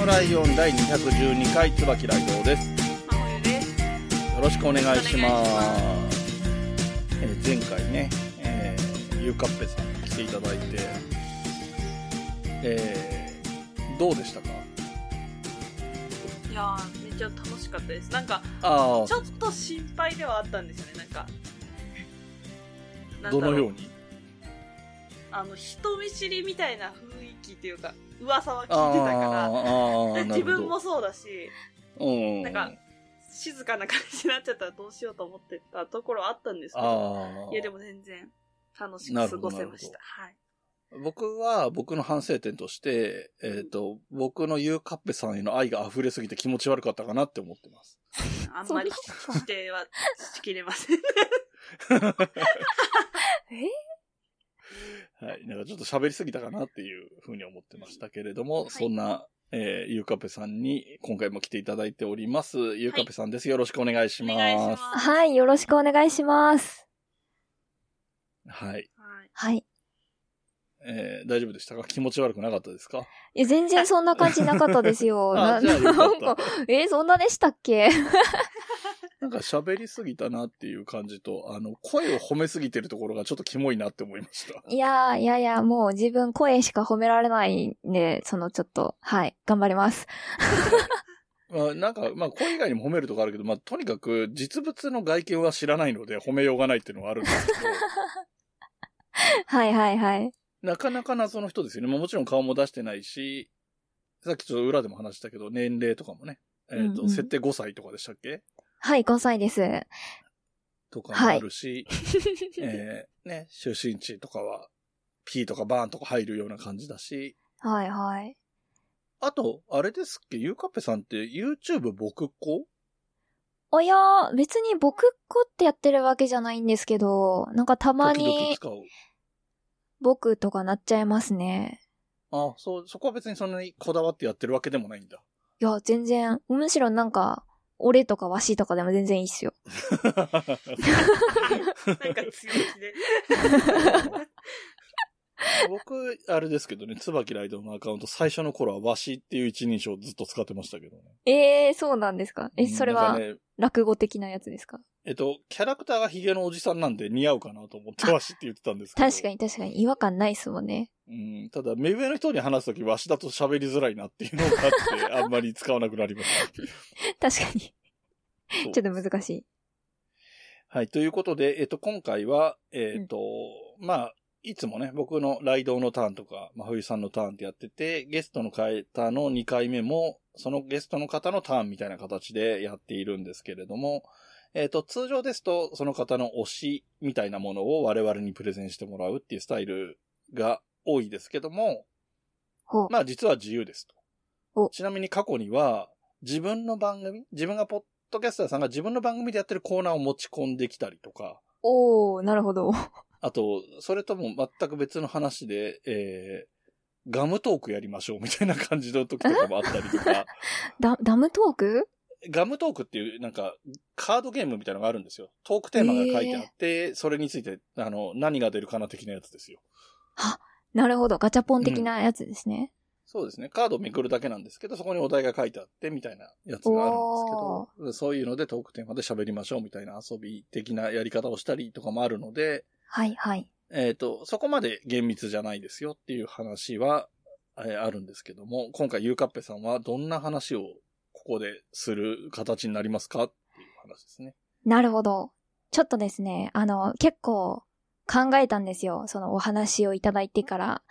のライオン第212回、椿ライドウです。よろしくお願いしま。ますえー前回ね、えー、ゆうかっぺさんに来ていただいて、えー、どうでしたか？いやー、めっちゃ楽しかったです。なんか、あちょっと心配ではあったんですよね、なんか。どのように？あの、人見知りみたいな雰囲気っていうか、噂は聞いてたあから、自分もそうだし、うん。なんか、静かな感じになっちゃったらどうしようと思ってたところはあったんですけど。いやでも全然楽しく過ごせました。はい。僕は僕の反省点として、えっ、と、僕のゆうかっぺさんへの愛が溢れすぎて気持ち悪かったかなって思ってます。あんまり否定はしきれません。はい。なんかちょっと喋りすぎたかなっていうふうに思ってましたけれども、いそんな、えー、ゆうかっぺさんに今回も来ていただいております。ゆうかっぺさんです。よろしくお願いします。お願いします。はい、よろしくお願いします。はい。はい。はい。えー、大丈夫でしたか？気持ち悪くなかったですか？いや、全然そんな感じなかったですよ。あ、な なんか、。えーそんなでしたっけ？なんか喋りすぎたなっていう感じと、あの、声を褒めすぎてるところがちょっとキモいなって思いました。いやー、いやいや、もう自分声しか褒められないんで、そのちょっと、はい、頑張ります。まあ、なんか、まあ、声以外にも褒めるとかあるけど、まあ、とにかく実物の外見は知らないので褒めようがないっていうのはあるんですけど、はいはいはい。なかなか謎の人ですよね。まあ、もちろん顔も出してないし、さっきちょっと裏でも話したけど、年齢とかもね、えっ、と、うんうん設定5歳とかでしたっけ？はい、5歳です。とかもあるし、えーね、出身地とかは、P とかバーンとか入るような感じだし、はいはい。あと、あれですっけ、ゆうかっぺさんって YouTube 僕っ子？おやー、別に僕っ子ってやってるわけじゃないんですけど、なんかたま時々に使う。僕とかなっちゃいますね。あ、そう、そこは別にそんなにこだわってやってるわけでもないんだ。いや、全然、むしろなんか、俺とかわしとかでも全然いいっすよ。なんか強気で。僕、あれですけどね、椿ライドのアカウント最初の頃はわしっていう一人称ずっと使ってましたけどね。ええー、そうなんですか？え、それは落語的なやつですか？えっと、キャラクターがヒゲのおじさんなんで似合うかなと思ってわしって言ってたんですけど。確かに確かに違和感ないっすもんね。うん、ただ、目上の人に話すときわしだと喋りづらいなっていうのがあって、あんまり使わなくなりました。確かに。ちょっと難しい。はい。ということで、えっと、今回は、えっと、まあ、いつもね、僕のライドのターンとか、まあ、冬さんのターンってやってて、ゲストの方の2回目も、そのゲストの方のターンみたいな形でやっているんですけれども、えっと、通常ですと、その方の推しみたいなものを我々にプレゼンしてもらうっていうスタイルが多いですけども。まあ実は自由ですおと。ちなみに過去には、自分の番組、自分がポッドキャスターさんが自分の番組でやってるコーナーを持ち込んできたりとか、おー、なるほど。あと、それとも全く別の話で、えー、ガムトークやりましょうみたいな感じの時とかもあったりとか、ダ、ダムトーク？ガムトークっていうなんかカードゲームみたいなのがあるんですよ。トークテーマが書いてあって、それについて、あの、何が出るかな的なやつですよ。なるほど。ガチャポン的なやつですね。そうですね。カードをめくるだけなんですけど、そこにお題が書いてあって、みたいなやつがあるんですけど、そういうのでトークテーマで喋りましょうみたいな遊び的なやり方をしたりとかもあるので、はいはい。えっ、と、そこまで厳密じゃないですよっていう話は、えーあるんですけども、今回ゆうかっぺさんはどんな話をここでする形になりますか？っていう話ですね。なるほど。ちょっとですね、あの、結構考えたんですよ。そのお話をいただいてから。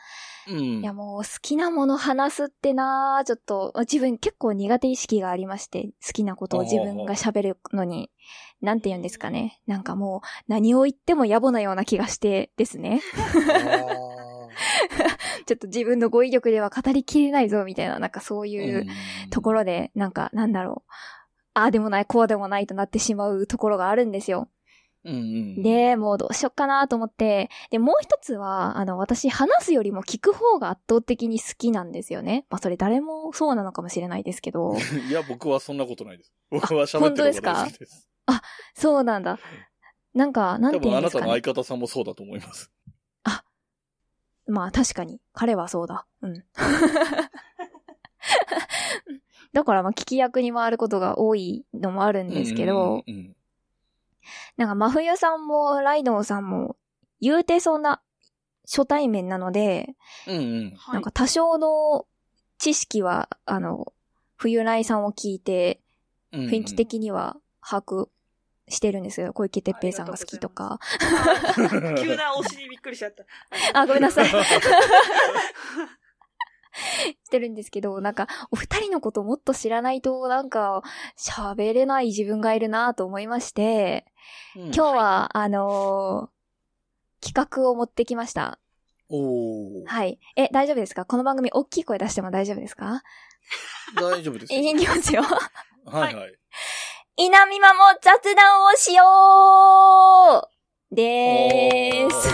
うん。いやもう好きなもの話すってなーちょっと、自分結構苦手意識がありまして、好きなことを自分が喋るのに、なんて言うんですかね。なんかもう何を言っても野暮なような気がしてですね。ちょっと自分の語彙力では語りきれないぞ、みたいな、なんかそういうところで、なんか、なんだろう。ああでもない、こうでもないとなってしまうところがあるんですよ。うんうん。で、もうどうしよっかなと思って、で、もう一つは、あの、私、話すよりも聞く方が圧倒的に好きなんですよね。まあ、それ誰もそうなのかもしれないですけど、いや、僕はそんなことないです。僕は喋ってる方が好きです。そうなんだ。なんか、なん多て言分あなたのうんですかね。相方さんもそうだと思います。まあ、確かに、彼はそうだ。うん。だから、まあ、聞き役に回ることが多いのもあるんですけど、うんうんなんか、真冬さんもライドウさんも、言うてそんな初対面なので、うん。うんなんか多少の知識は、あの、冬来さんを聞いて、うんうん雰囲気的には把握してるんですよ。小池徹平さんが好きとか。急な押しにびっくりしちゃった。あ、ごめんなさい。してるんですけど、なんか、お二人のことをもっと知らないと、なんか、喋れない自分がいるなと思いまして、うん今日は、あのー企画を持ってきました。おーはい。え、大丈夫ですか？この番組大きい声出しても大丈夫ですか？大丈夫です。いきますよ。はいはい。稲見まも雑談をしようでーす。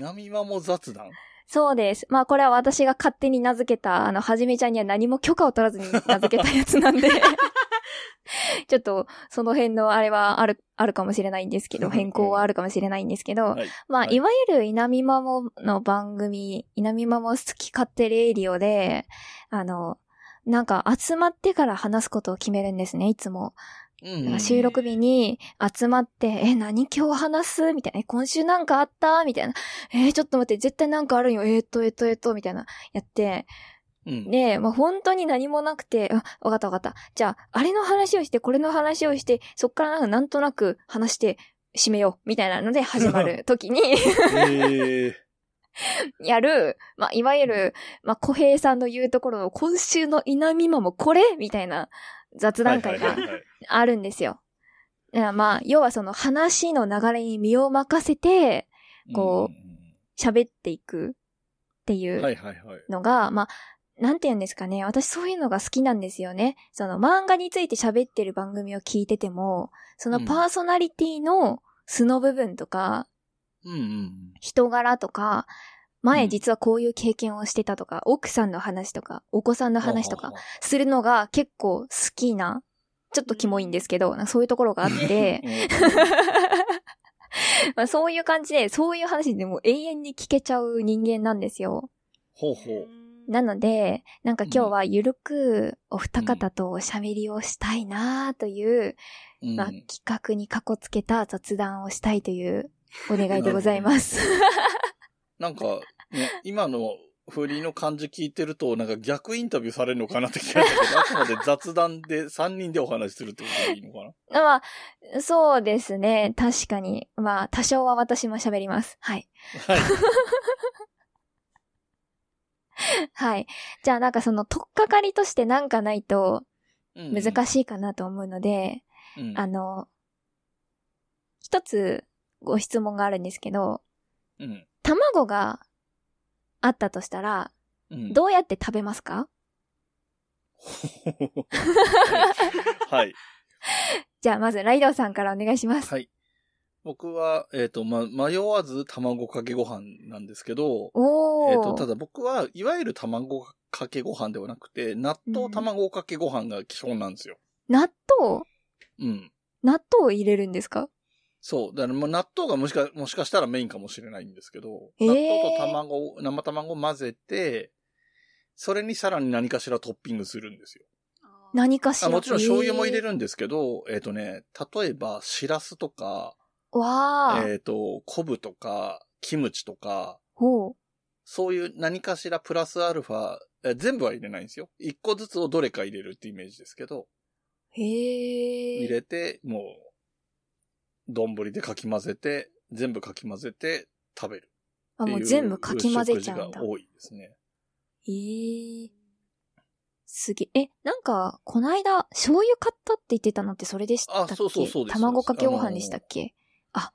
南間も雑談？そうです。まあこれは私が勝手に名付けた、あの、はじめちゃんには何も許可を取らずに名付けたやつなんで、ちょっと、その辺のあれはある、あるかもしれないんですけど、変更はあるかもしれないんですけど、はい。まあ、はいいわゆる稲見まもの番組、稲見まも好き勝手レイディオで、あの、なんか集まってから話すことを決めるんですね、いつも。うんうん収録日に集まって、え、何今日話すみたいな。え、今週なんかあったみたいな。えーちょっと待って、絶対なんかあるよ。えーっと、えーっと、えーっと、みたいな。やって。うん。で、まあ、本当に何もなくて、あ、わかったわかった。じゃあ、あれの話をして、これの話をして、そっからなんかなんとなく話して、締めよう。みたいなので始まる時に、へえ。やる、まあ、いわゆる、まあ、小平さんの言うところの、今週の稲見マもこれみたいな雑談会があるんですよ。まあ、要はその話の流れに身を任せてこう喋っていくっていう。のが、まあ、なんて言うんですかね。私そういうのが好きなんですよね。その漫画について喋ってる番組を聞いてても、そのパーソナリティの素の部分とか、うんうん人柄とか、前実はこういう経験をしてたとか、奥さんの話とか、お子さんのうん。話とかするのが結構好きな、ちょっとキモいんですけど、そういうところがあって、まあそういう感じで、そういう話でもう永遠に聞けちゃう人間なんですよ。ほうほう。なので、なんか今日はゆるくお二方とおしゃべりをしたいなという、うんまあ企画にかこつけた雑談をしたいというお願いでございます。なんか、ね、今の振りの感じ聞いてると、なんか逆インタビューされるのかなって気がしたけど、あくまで雑談で3人でお話しするってことでいいのかな？まあ、そうですね。確かに。まあ、多少は私も喋ります。はい。はい。はい。じゃあなんかその、とっかかりとしてなんかないと難ししいかなと思うので、い。うんあの、一つご質問があるんですけど、うん。卵があったとしたら、うん。どうやって食べますか？はい。じゃあまずライドウさんからお願いします。はい。僕は、えっ、と、ま、迷わず卵かけご飯なんですけど。えっ、と、ただ僕はいわゆる卵かけご飯ではなくて、納豆卵かけご飯が基本なんですよ。納豆？うん。納豆を入れるんですか？そう。だからもう納豆がもしか、もしかしたらメインかもしれないんですけど、へー納豆と卵を、生卵を混ぜて、それにさらに何かしらトッピングするんですよ。何かしらあもちろん醤油も入れる。るんですけど、えっ、とね、例えば、しらすとか、わー。えっ、と、昆布とか、キムチとか、ほう。そういう何かしらプラスアルファ、え全部は入れないんですよ。一個ずつをどれか入れるってイメージですけど、へー。入れて、もう、丼でかき混ぜて、全部かき混ぜて食べるあ。もう全部かき混ぜちゃうんだ多いですね。へー。すげえ。え、なんか、こないだ、醤油買ったって言ってたのってそれでしたっけ？あそうそうそう卵かけご飯でしたっけ？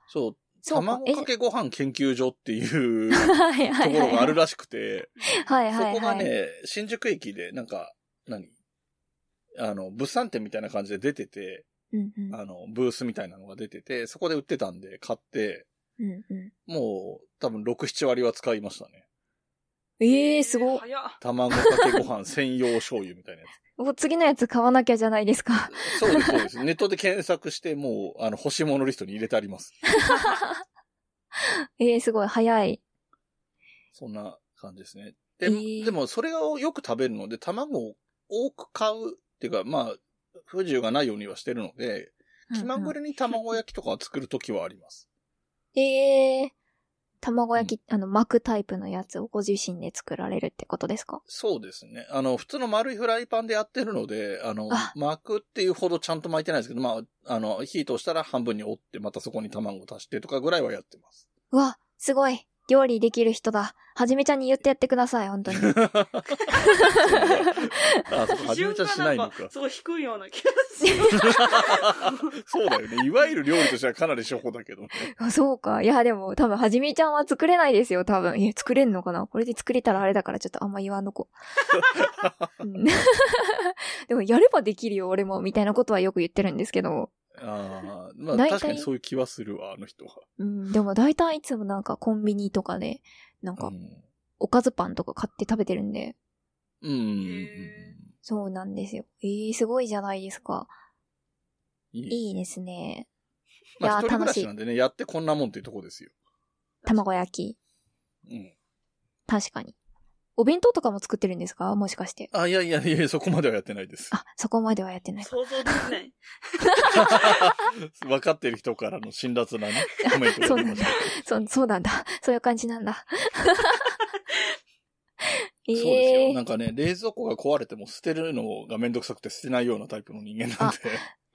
そう。そうか。卵かけご飯研究所っていうはいと。ころがあるらしくて、はいはいはい。そこがね、新宿駅でなんか、何？あの、物産展みたいな感じで出てて、うんうん。あの、ブースみたいなのが出てて、そこで売ってたんで買って、うんうもう多分6、7割は使いましたね。ん。ええー、すご。卵かけご飯 専用醤油みたいなやもう次のやつ買わなきゃじゃないですか。つ。そうです、そうです。ネットで検索して、もう、あの、欲しいものリストに入れてあります。え えー、すごい、早い。そんな感じですね。で,、えーでも、それをよく食べるので、卵を多く買うっていうか、まあ、不自由がないようにはしてるので、気まぐれ。れに卵焼きとかを作るときはあります。ええー、卵焼き、あの、巻くタイプのやつをご自身で作られるってことですか？そうですね。あの、普通の丸いフライパンでやってるので、あのあ、巻くっていうほどちゃんと巻いてないですけど、まあ、あの、火通したら半分に折って、またそこに卵を足してとかぐらいはやってます。うわ、すごい。料理できる人だ。はじめちゃんに言ってやってください、本当に。あ、そうか、はじめちゃんしないのか。すごい低いような気がする。そうだよね。いわゆる料理としてはかなり初歩だけどね。あ そうか。いや、でも、多分、はじめちゃんは作れないですよ、多分。え、作れんのかな？これで作れたらあれだから、ちょっとあんま言わんのこ。うんでも、やればできるよ、俺も、みたいなことはよく言ってるんですけど。ああ、まあ大体確かにそういう気はするわ、あの人は。うん、でも大体いつもなんかコンビニとかで、なんかう、ん。おかずパンとか買って食べてるんで、うんうんうんへそうなんですよ。えー、すごいじゃないですか。いい。いいですね。まあ、いや一人暮ら楽しいしなんでね、やってこんなもんっていうとこですよ。卵焼き。うん。確かに。お弁当とかも作ってるんですか？もしかして。あ、いやいやいや、そこまではやってないです。あ、そこまではやってないか。想像できない。分かってる人からの辛辣なね、コメントが出ました。そう、そうなんだ。そういう感じなんだ。え そうですよ。えなんかね、冷蔵庫が壊れても捨てるのがめんどくさくて捨てないようなタイプの人間なんで。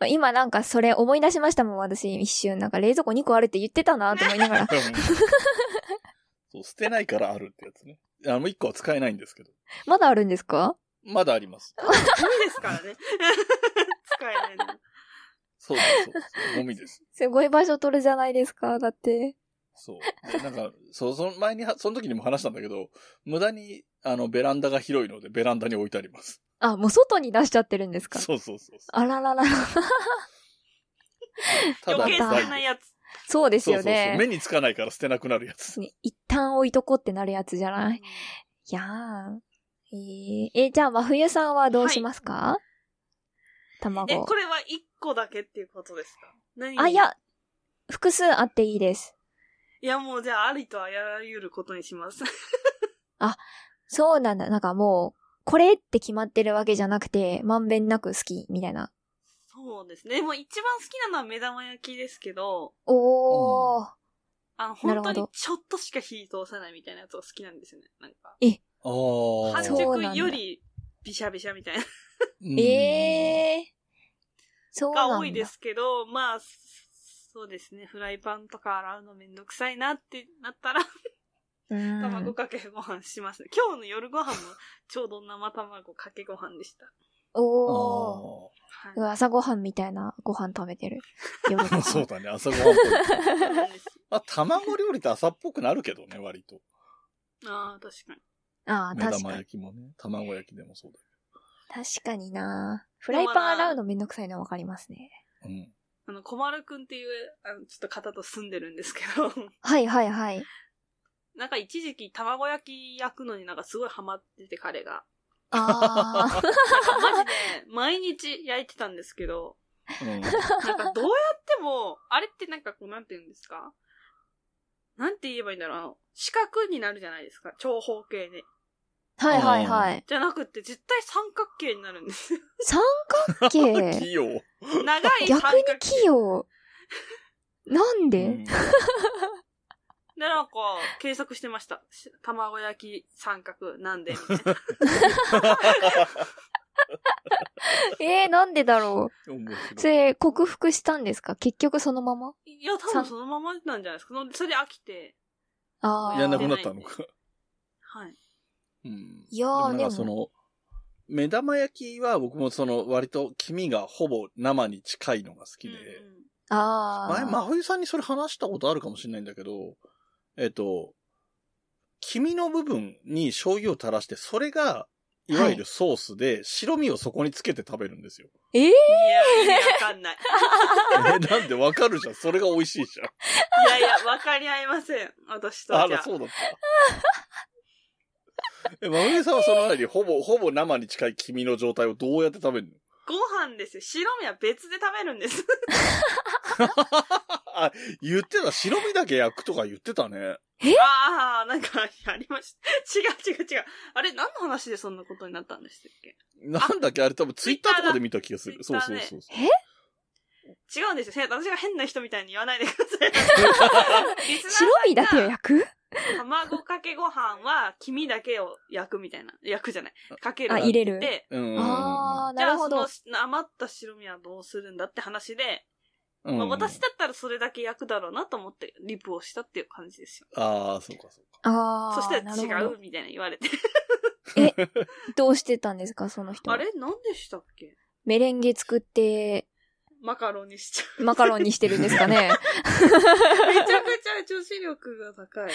今なんかそれ思い出しましたもん、私。一瞬。なんか冷蔵庫2個あるって言ってたなと思いながら。そう、捨てないからあるってやつね。あの、1個は使えないんですけど。まだあるんですか？まだあります。ゴミですからね。使えないの。そうです、そうです。ゴミです。すごい場所取るじゃないですか、だって。そう。で、なんか、そう、その前には、その時にも話したんだけど、無駄に、あの、ベランダが広いので、ベランダに置いてあります。あ、もう外に出しちゃってるんですか？そうそうそうそう。あらららら。ただ余計だ捨てないやつ。そうですよそうそうそう。目ね。につかないから捨てなくなるやつ。ね一旦置いとこうってなるやつじゃない？いやー。えー、え、じゃあ真冬さんはどうしますか、卵。え、これは一個だけっていうことですか？何？あ、い。や、複数あっていいです。いや、もうじゃあ、ありとあらゆることにします。そうなんだ。なんかもう、これって決まってるわけじゃなくて、まんべんなく好き、みたいな。そうですね。でも一番好きなのは目玉焼きですけど、おー。あの、な本当にちょっとしか火通さないみたいなやつが好きなんですよね。なんか、あ半熟よりビシャビシャみたいなうんええー。そうなんだ。が多いですけど、まあ、そうですね。フライパンとか洗うのめんどくさいなってなったら、うん。卵かけご飯します。今日の夜ご飯もちょうど生卵かけご飯でした。おー。あはい。朝ごはんみたいなご飯食べてる。そうだね、朝ごはんっぽい。そうなんですあ、卵料理って朝っぽくなるけどね、割と。ああ、確かに。ああ、目玉確かに。焼きもね、卵焼きでもそうだ確かになフライパン洗うのめんどくさいのわかりますね。けど。うん。あの、小丸くんっていう、あの、ちょっと方と住んでるんですけど、はいはいはい。なんか一時期卵焼き焼くのになんかすごいハマってて、彼が。あなんかマジで、毎日焼いてたんですけど、うん。なんかどうやっても、あれってなんかこう、なんて言うんですか？なんて言えばいいんだろうあの四角になるじゃないですか。長方形で。あ。はいはいはい。じゃなくて、絶対三角形になるんですよ。三角形？器用。長い三逆角形。に器用。なんで、うん で、なんか、計測してました。し卵焼き三角なんで、みたいな。えー、なんでだろう？それ、克服したんですか？結局そのまま？いや、多分そのままなんじゃないですか。それで飽きて。ああ。やんなくなったのか。はい。うん。いやーでもなんかでもその、目玉焼きは僕もその割と黄身がほぼ生に近いのが好きで、うんうんああ。前、真冬さんにそれ話したことあるかもしれないんだけど、えっと、黄身の部分に醤油を垂らして、それが、いわゆるソースで、白身をそこにつけて食べるんですよ。ええいや、わかんない。え、なんでわかるじゃん。それが美味しいじゃん。いやいや、わかり合いません。私とあら、じゃあ。そうだった。え、真冬さんはその間に、ほぼ、ほぼ生に近い黄身の状態をどうやって食べるの？ご飯ですよ。白身は別で食べるんです。あ、言ってた、白身だけ焼くとか言ってたね。ああ、なんか、ありました。違う違う違う。あれ、何の話でそんなことになったんでしたっけ？なんだっけあれ多分ツイッターとかで見た気がする。そうそうそうそう。違うんですよ。へ私が変な人みたいに言わないでください。白が身だけを焼く？卵かけご飯は黄身だけを焼くみたいな。焼くじゃない。かけるあ入れるで、うん。ああ、じゃあなるほど。その余った白身はどうするんだって話で、うんまあ、私だったらそれだけ焼くだろうなと思ってリプをしたっていう感じですよ。ああ、そうかそうか。ああ。そしたら違うみたいな言われて。どうしてたんですか、その人。あれ？何でしたっけ？メレンゲ作って、マカロンにしちゃう。マカロンにしてるんですかね？めちゃくちゃ女子力が高い。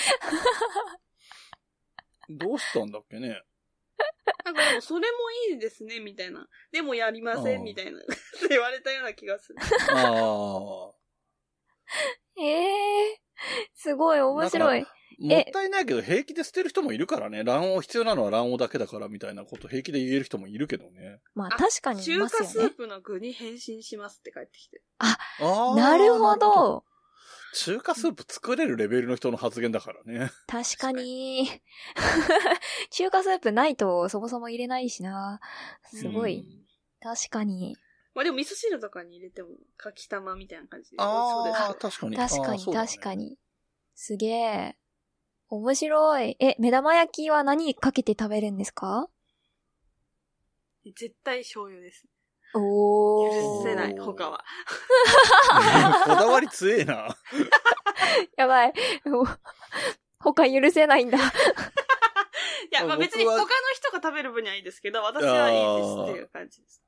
どうしたんだっけね？なんかでもそれもいいですね、みたいな。でもやりませうんん、みたいな。言われたような気がする。ああ。ええすごい面白い。もったいないけど平気で捨てる人もいるからね。卵黄必要なのは卵黄だけだからみたいなこと平気で言える人もいるけどね。まああ確かにい中華スますよね。ープの具に変身しますって帰ってきて。ああ。なるほなど。中華スープ作れるレベルの人の発言だからね。確かに。中華スープないとそもそも入れないしな。すごい。うん確かに。まあでも味噌汁とかに入れても、かきたまみたいな感じで。ああ、そう確かに。確かに、確かに。すげえ。面白い。え、目玉焼きは何かけて食べるんですか？絶対醤油です。おー。許せない、他は。こだわり強えな。やばい。お 他許せないんだ。いや、まあ別に他の人が食べる分にはいいですけど、私はいいですっていう感じです。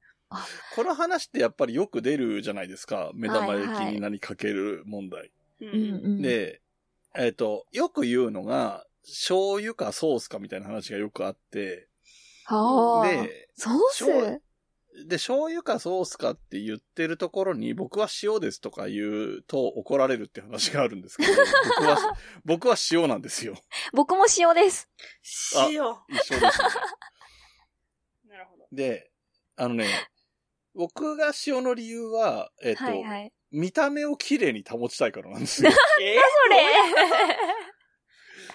この話ってやっぱりよく出るじゃないですか。目玉焼きに何かける問題。で、えっ、と、よく言うのが、醤油かソースかみたいな話がよくあって、はあ。で、ソース？醤で、醤油かソースかって言ってるところに、僕は塩ですとか言うと怒られるって話があるんですけど、僕は、僕は塩なんですよ。僕も塩です。塩。一緒ですね。なるほど。で、あのね、僕が塩の理由は、えっ、と、はいはい。見た目を綺麗に保ちたいからなんですよ。えそれ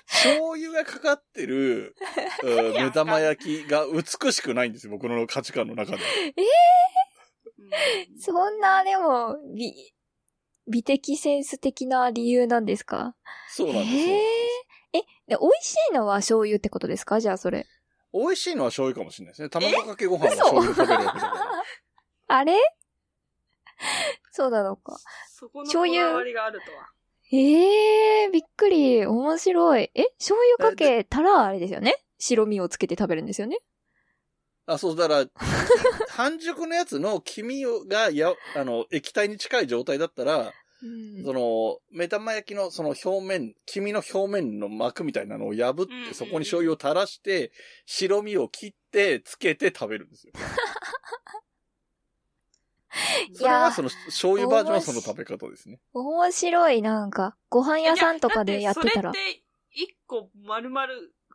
醤油がかかってる、うん目玉焼きが美しくないんですよ、僕の価値観の中で。うんそんな、でも、美、美的センス的な理由なんですか？そうなんですよ。へえ。え、で、美味しいのは醤油ってことですか？じゃあそれ。美味しいのは醤油かもしれないですね。卵かけご飯は醤油で食べるわけだから。あれ？そうなのか。そこのこ醤油だわりがあるとは。ええー、びっくり。面白い。え、醤油かけたらあれですよね？白身をつけて食べるんですよね？あ、そう、だから、半熟のやつの黄身がや、あの、液体に近い状態だったら、うんその、目玉焼きのその表面、黄身の表面の膜みたいなのを破って、そこに醤油を垂らして、白身を切って、つけて食べるんですよ。それがその醤油バージョンはその食べ方ですね。面白い、なんか。ご飯屋さんとかでやってたらそれって、一個丸々、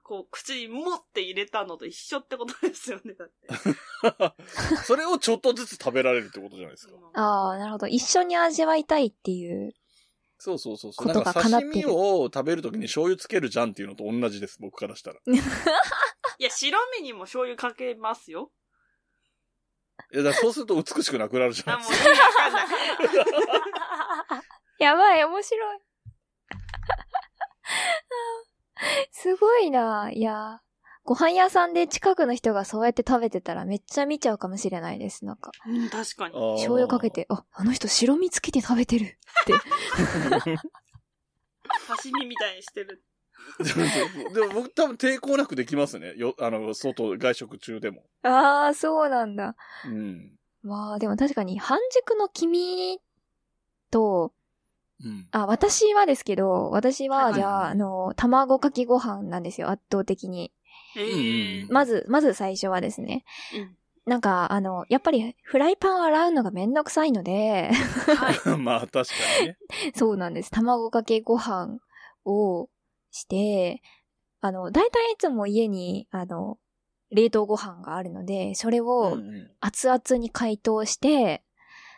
こう、口に持って入れたのと一緒ってことですよね、だって。それをちょっとずつ食べられるってことじゃないですか。ああ、なるほど。一緒に味わいたいっていう。そうそうそうそう。ことがなんか叶ってる刺身を食べるときに醤油つけるじゃんっていうのと同じです、僕からしたら。いや、白身にも醤油かけますよ。いや、だそうすると美しくなくなるじゃなあ、いですもう意味わかんない。やばい、面白い。すごいな。いや、ご飯屋さんで近くの人がそうやって食べてたらめっちゃ見ちゃうかもしれないです。なんか、うん、確かに。あー醤油かけて、あ、あの人白身つけて食べてるって。刺身みたいにしてる。でも僕多分抵抗なくできますね。よ、あの、外、外食中でも。ああ、そうなんだ。うん。まあ、でも確かに半熟の黄身と、うん。あ、私はですけど、私は、はいじゃあ、あの、卵かけご飯なんですよ、圧倒的に。えうんまず、まず最初はですね。うんなんか、あの、やっぱり、フライパン洗うのがめんどくさいので、はい。まあ確かにね。そうなんです。卵かけご飯をして、あの、大体いつも家に、あの、冷凍ご飯があるので、それをうん熱々に解凍して、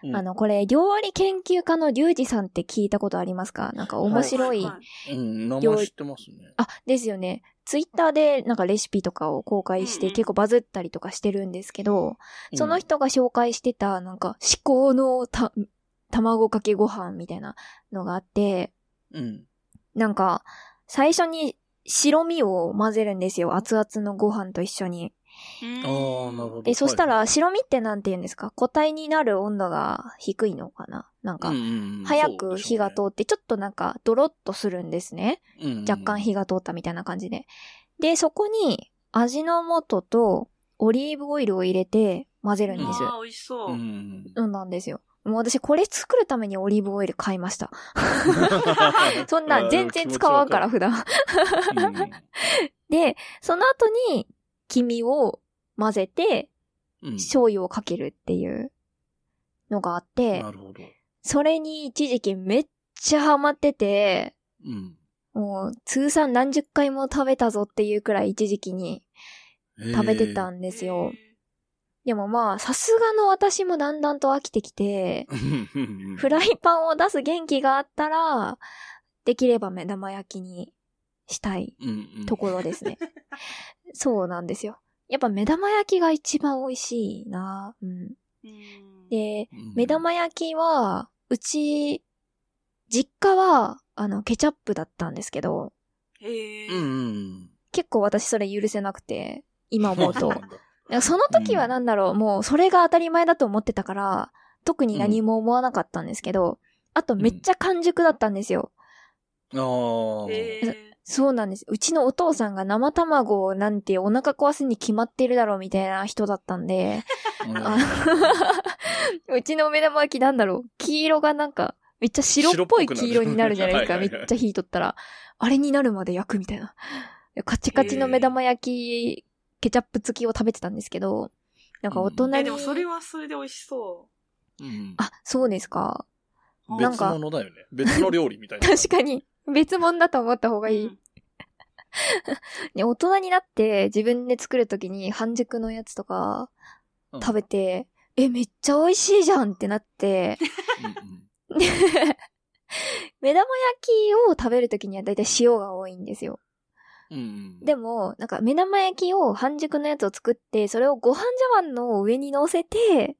うんあの、これ、料理研究家のリュウジさんって聞いたことありますか？なんか面白い。はうん、名前知ってますね。あ、ですよね。ツイッターでなんかレシピとかを公開してうんうん結構バズったりとかしてるんですけど、うんその人が紹介してたなんか至高のた、卵かけご飯みたいなのがあって、うん。なんか、最初に白身を混ぜるんですよ。熱々のご飯と一緒に。ああ、なるほど。で、そしたはら白身ってなんて言うんですか？固体になる温度が低いのかな？なんか早く火が通って、ちょっとなんかドロッとするんですね。若干火が通ったみたいな感じで。で、そこに味の素とオリーブオイルを入れて混ぜるんです。ああ、美味しそうそうなんですよ。もう私これ作るためにオリーブオイル買いました。そんなん全然使わんから普段。うん で、その後に黄身を混ぜてうん醤油をかけるっていうのがあって、なるほど。それに一時期めっちゃハマってて、うん。もう通算何十回も食べたぞっていうくらい一時期に食べてたんですよ。でもまあ、さすがの私もだんだんと飽きてきて、フライイパンを出す元気があったら、できれば目玉焼きにしたいところですね。そうなんですよ。やっぱ目玉焼きが一番美味しいな。うん。うんで、目玉焼きは、うち、実家は、あの、ケチャップだったんですけど。結構私それ許せなくて、今思うと その時はなんだろう、もうそれが当たり前だと思ってたから、特に何も思わなかったんですけど、あとめっちゃ完熟だったんですよ。ああ。へえ。そうなんです。うちのお父さんが生卵なんてお腹壊すに決まってるだろうみたいな人だったんで、う うちの目玉焼きなんだろう、黄色がなんか、めっちゃ白っぽい黄色になるじゃないですか。めっちゃ火取ったら。あれになるまで焼くみたいな。カチカチの目玉焼き、ケチャップ付きを食べてたんですけど、なんか大人に。え、でもそれはそれで美味しそうんあ、そうですか。う。なん別か物だよね。別の料理みたいな。確かに。別物だと思った方がいい。うん ね、大人になって自分で作るときに半熟のやつとかうん食べて、え、めっちゃ美味しいじゃんってなって、うんうんで 目玉焼きを食べるときにはだいたい塩が多いんですよ。でも、なんか目玉焼きを半熟のやつを作って、それをご飯茶碗の上に乗せて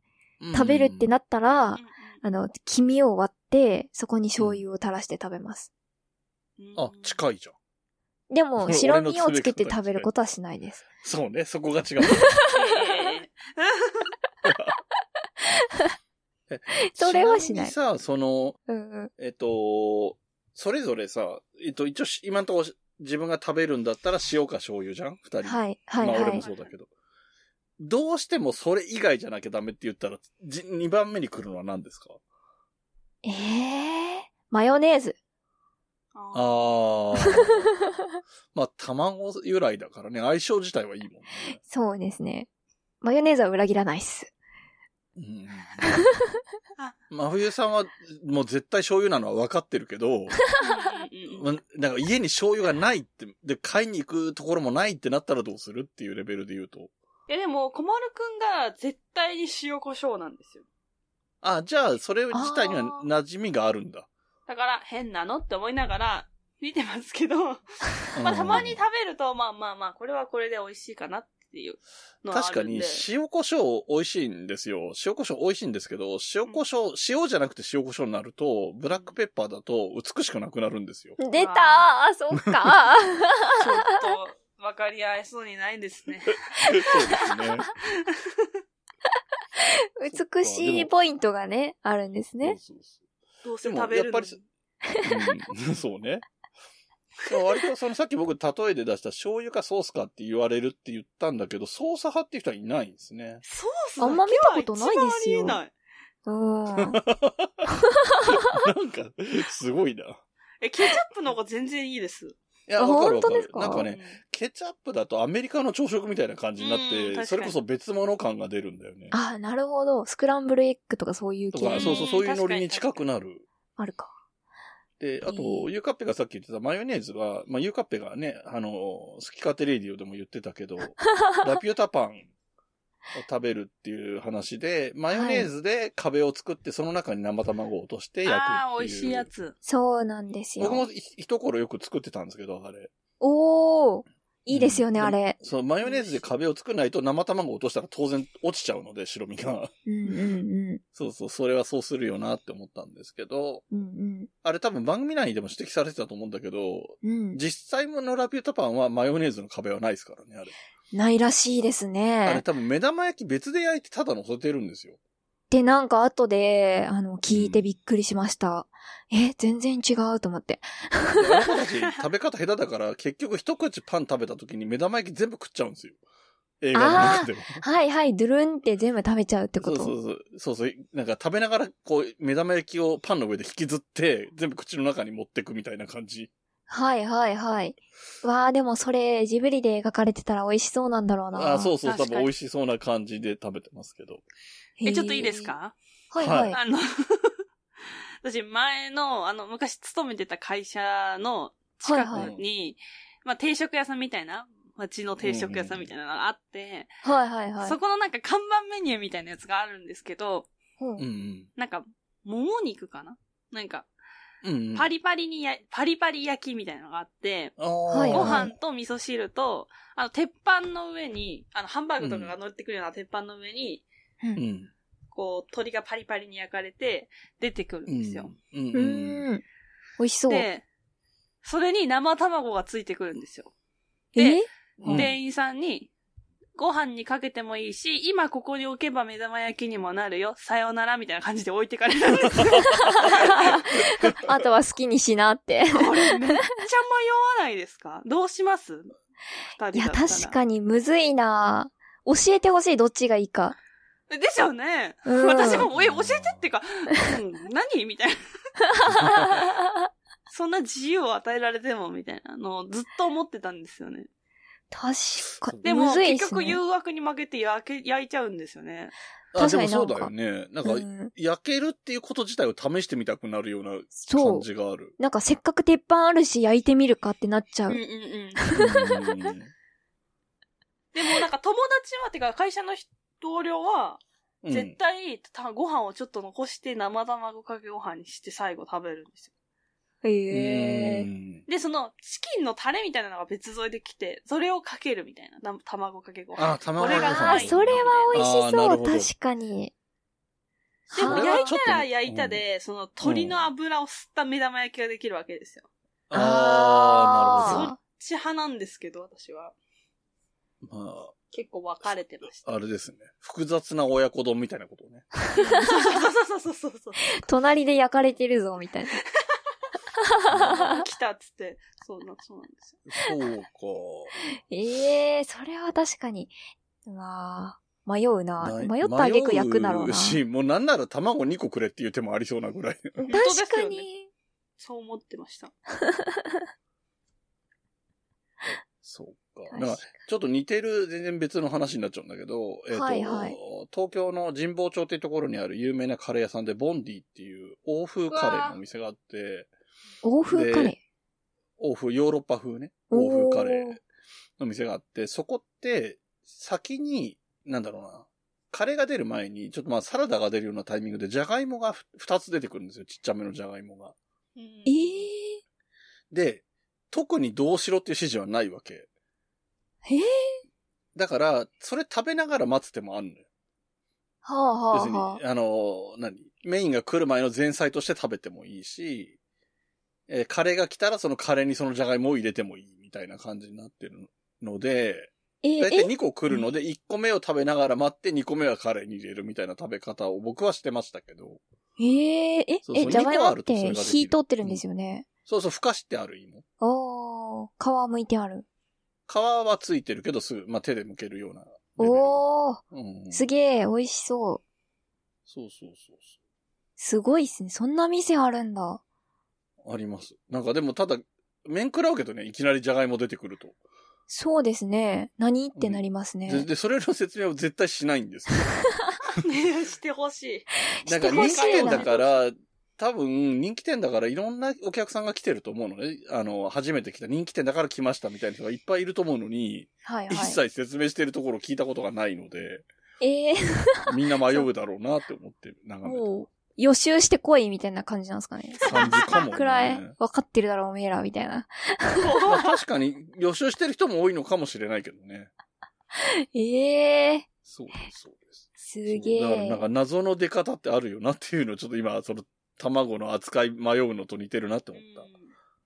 食べるってなったら、うんあの、黄身を割って、そこに醤油を垂らして食べます。うんあ、近いじゃん。でも、白身をつけて食べることはしないです。そうね、そこが違う。え え それはしないさ、その、うんうん。えっと、それぞれさ、えっと、一応し、今のところ自分が食べるんだったら塩か醤油じゃん？二人。はい、はい、まあ俺はい。もそうだけど。どうしてもそれ以外じゃなきゃダメって言ったら、じ二番目に来るのは何ですか？ええマヨネーズ。あああ。まあ、卵由来だからね、相性自体はいいもんね。そうですね。マヨネーズは裏切らないっす。うん。真冬さんは、もう絶対醤油なのは分かってるけど、なんか家に醤油がないって、で、買いに行くところもないってなったらどうするっていうレベルで言うと。いやでも、小丸くんが絶対に塩胡椒なんですよ。あ、じゃあ、それ自体には馴染みがあるんだ。だから、変なのって思いながら見てますけど、ま うんあたまに食べると、まあまあまあ、これはこれで美味しいかなっていうのはあ確かるんで。に、塩胡椒美味しいんですよ。塩胡椒美味しいんですけど、塩胡椒、塩じゃなくて塩胡椒になると、ブラックペッパーだと美しくなくなるんですよ。出たーそっか ちょっと、分かり合えそうにないですね。そうですね。ー美しいポイントがね、あるんですね。どうそうそうでもせ食べるのにやっぱりうん、そうね。割とそのさっき僕例えで出した醤油かソースかって言われるって言ったんだけど、ソース派っていう人はいないんですね。ソースあんま見たことないですよない。うん。なんか、すごいな。いえ、ケチャップの方が全然いいです。や、あわかるわかる。本当ですか？なんかね、ケチャップだとアメリカの朝食みたいな感じになっうんて、それこそ別物感が出るんだよね。あ、なるほど。スクランブルエッグとかそういう系とか、そうそう、そういうノリに近くなる。あるか。で、あと、えユーカッペがさっき言ってたマヨネーズは、まあ、ユーカッペがね、あの、好き勝手レイディオでも言ってたけど、ラピュタパンを食べるっていう話で、マヨネーズで壁を作って、その中に生卵を落として焼くっていう。ああ、美味しいやつ。そうなんですよ。僕もい一頃よく作ってたんですけど、あれ。おー。いいですよね、うんあれ。そう、マヨネーズで壁を作らないと生卵を落としたら当然落ちちゃうので、白身が。うんうんう そうそう、それはそうするよなって思ったんですけど、ん。うんあれ多分番組内でも指摘されてたと思うんだけど、うん。うん。実際のラピュータパンはマヨネーズの壁はないですからね、あれ。ないらしいですあれね。多分目玉焼き別で焼いてただ乗せてるんですよ。で、なんか後で、あの、聞いてびっくりしました。え、全然違うと思って。であの子たち食べ方下手だから、結局一口パン食べた時に目玉焼き全部食っちゃうんですよ。映画の中でも。はいはい、ドゥルンって全部食べちゃうってこと。そうそうそう。そうそう。なんか食べながら、こう、目玉焼きをパンの上で引きずって、全部口の中に持ってくみたいな感じ。はいはいはい。わあ、でもそれ、ジブリで描かれてたら美味しそうなんだろうな。あそうそう。多分美味しそうな感じで食べてますけど。え、ちょっといいですか？はいはい。はあの、私前の、あの、昔勤めてた会社の近くに、まあ定食屋さんみたいな、町の定食屋さんみたいなのがあって、はいはいはい。そこのなんか看板メニューみたいなやつがあるんですけど、うん。なんか、もも肉かな？なんか、うんうん。パリパリにや、パリパリ焼きみたいなのがあって、ご飯と味噌汁と、あの、鉄板の上に、あの、ハンバーグとかが乗ってくるような鉄板の上に、う。うんん。こう、鶏がパリパリに焼かれて、出てくるんですよ。うん。ん。美味しそう。で、それに生卵がついてくるんですよ。え？うん店員さんに、ご飯にかけてもいいし、今ここに置けば目玉焼きにもなるよ。さよならみたいな感じで置いてかれるんですよ。あとは好きにしなって。これめっちゃ迷わないですか？どうします？二人いや、だったら。確かにむずいな教えてほしい、どっちがいいか。に。でしょうね。うん私も、え、教えてっていうか、うん、何？みたいな。そんな自由を与えられても、みたいなのをずっと思ってたんですよね。確かに。でも、むずいっ結局すね誘惑に負けて焼け、焼いちゃうんですよね。あ、でも確かになんかそうだよね。なんかう、ん焼けるっていうこと自体を試してみたくなるようなそう感。じがある。なんかせっかく鉄板あるし焼いてみるかってなっちゃう。うんうんうん。うんでもなんか友達は、てか会社の同僚は、うん絶対、たご飯をちょっと残して生卵かけご飯にして最後食べるんですよ。へえ。うんで、その、チキンのタレみたいなのが別添えで来て、それをかけるみたいな。な卵かけご飯。あ、卵これがああ、それは美味しそう。確かに。でも焼いたら焼いたで、その鶏の油を吸った目玉焼きができるわけですよ。あー、なるほど。そっち派なんですけど、私は。ま結構分かれてました。あ、あれですね。複雑な親子丼みたいなことね。そうそうそうそうそうそう。隣で焼かれてるぞ、みたいな。来たっつって。そうな、そうなんですよ。そうか。ええそれは確かに。まあ、迷うな。ない迷ったあげく焼くだろうな。迷し、もうなんなら卵2個くれっていう手もありそうなぐらい。本当ですよね確かに。そう思ってました。そうか。確かちょっと似てる、全然別の話になっちゃうんだけど、えっ、と、はいはい東京の神保町っていうところにある有名なカレー屋さんで、ボンディっていう欧風カレーのお店があって、欧風カレ欧風、ヨーロッパ風ね、ー。欧風カレおーの店があって、そこって、先に、なんだろうな、カレーが出る前に、ちょっとまあサラダが出るようなタイミングで、じゃがいもがふ2つ出てくるんですよ。ちっちゃめのじゃがいもが。ええで、特にどうしろっていう指示はないわけ。ええだから、それ食べながら待つ手もあるのよ。はあはあはあ。あの、何？メインが来る前の前菜として食べてもいいし、えーカレーが来たらそのカレーにそのじゃがいもを入れてもいいみたいな感じになってるので、えだいたいえ？2個来るので、1個目を食べながら待って、2個目はカレーに入れるみたいな食べ方を僕はしてましたけど、えええ？そうそうえ、じゃがいもって火通ってるんですよね。そうそう、ふかしてある芋。おー、皮むいてある。皮はついてるけど、すぐ、まあ、手で剥けるような。おー、うん、すげえ、美味しそそうそうそうすごいっすね。そんな店あるんだ。あります。なんかでもただ、麺食らうけどね、いきなりじゃがいも出てくると。そうですね。何ってなりますね。で、でそれの説明を絶対しないんですよ。ねしてほしい。なんかしてほしい人気店だから、多分人気店だからいろんなお客さんが来てると思うのね。あの、初めて来た人気店だから来ましたみたいな人がいっぱいいると思うのに、はいはい。一切説明してるところ聞いたことがないので、ええみんな迷うだろうなって思って眺めて予習してこいみたいな感じなんですかね。る感じかも、ね。くらい、分かってるだろ、おめえら、みたいな。まあ確かに予習してる人も多いのかもしれないけどね。ええそうです、そうです。すげえだからなん。か謎の出方ってあるよなっていうのをちょっと今、その卵の扱い迷うのと似てるなって思っ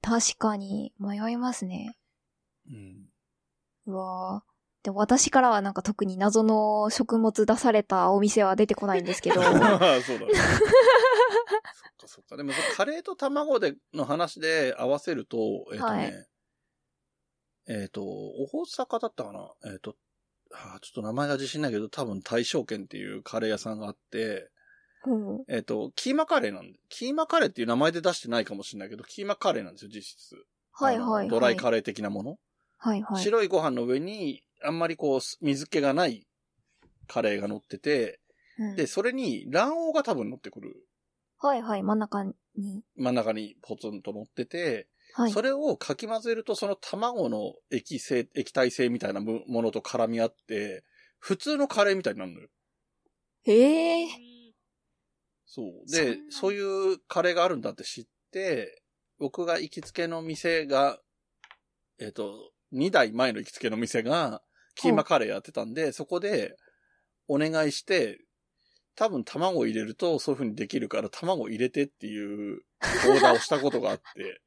た。確かに、迷いますね。うん。うわぁ。で私からはなんか特に謎の食物出されたお店は出てこないんですけど。そうだね。そっかそっか。でも、カレーと卵での話で合わせると、えっ、とね、はいえっ、と、大阪だったかな？えっ、と、はあ、ちょっと名前が自信ないけど、多分大正軒っていうカレー屋さんがあって、うんえっ、と、キーマカレーなんで、キーマカレーっていう名前で出してないかもしれないけど、キーマカレーなんですよ、実質。はいはいはい。ドライカレー的なもの。はいはい。白いご飯の上に、あんまりこう、水気がないカレーが乗ってて、うんで、それに卵黄が多分乗ってくる。はいはい、真ん中に。真ん中にポツンと乗ってて、はい。それをかき混ぜるとその卵の液性、液体性みたいなもものと絡み合って、普通のカレーみたいになるのよ。ええそう。で、そういうカレーがあるんだって知って、僕が行きつけの店が、えっ、と、2代前の行きつけの店が、キーマカレーやってたんで、そこで、お願いして、多分卵を入れるとそういう風にできるから卵入れてっていうオーダーをしたことがあって、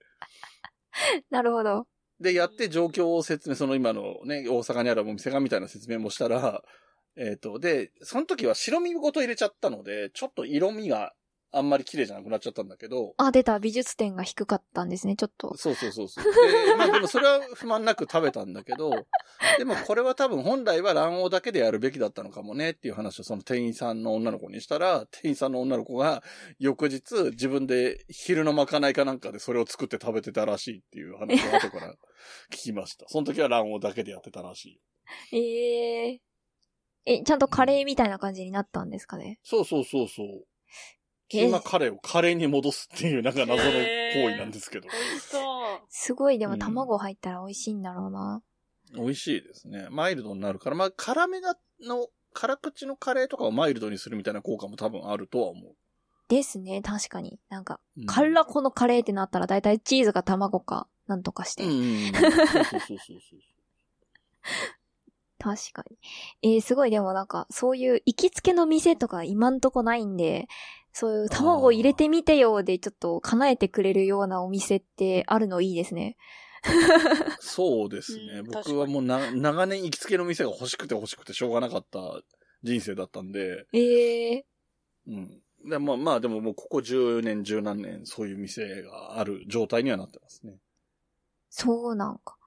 なるほど。で、やって状況を説明、その今のね、大阪にあるお店がみたいな説明もしたら、えっ、と、で、その時は白身ごと入れちゃったので、ちょっと色味があんまり綺麗じゃなくなっちゃったんだけど、あ、出た。美術点が低かったんですね、ちょっと。そうそうそうそう。で、まあでもそれは不満なく食べたんだけど、でもこれは多分本来は卵黄だけでやるべきだったのかもねっていう話をその店員さんの女の子にしたら、店員さんの女の子が翌日自分で昼のまかないかなんかでそれを作って食べてたらしいっていう話を後から聞きました。その時は卵黄だけでやってたらしい。えええ、ちゃんとカレーみたいな感じになったんですかね？そうそうそうそう。キーマカレーをカレーに戻すっていうなんか謎の行為なんですけど。美味しそう。すごい、でもうん卵入ったら美味しいんだろうな。美味しいですね。マイルドになるから、まあ辛めなの、辛口のカレーとかをマイルドにするみたいな効果も多分あるとは思う。ですね、確かに。なんか、うん辛このカレーってなったらだいたいチーズが卵か、なんとかして。うんうんうん。そうそうそうそうそう。確かに。えー、すごい、でもなんか、そういう行きつけの店とか今んとこないんで、そういう卵入れてみてよでちょっと叶えてくれるようなお店ってあるのいいですね。そうですね。うん僕はもうな長年行きつけの店が欲しくて欲しくてしょうがなかった人生だったんで、ええうん。でまあまあでももうここ10年、10何年そういう店がある状態にはなってますね。そうなんか。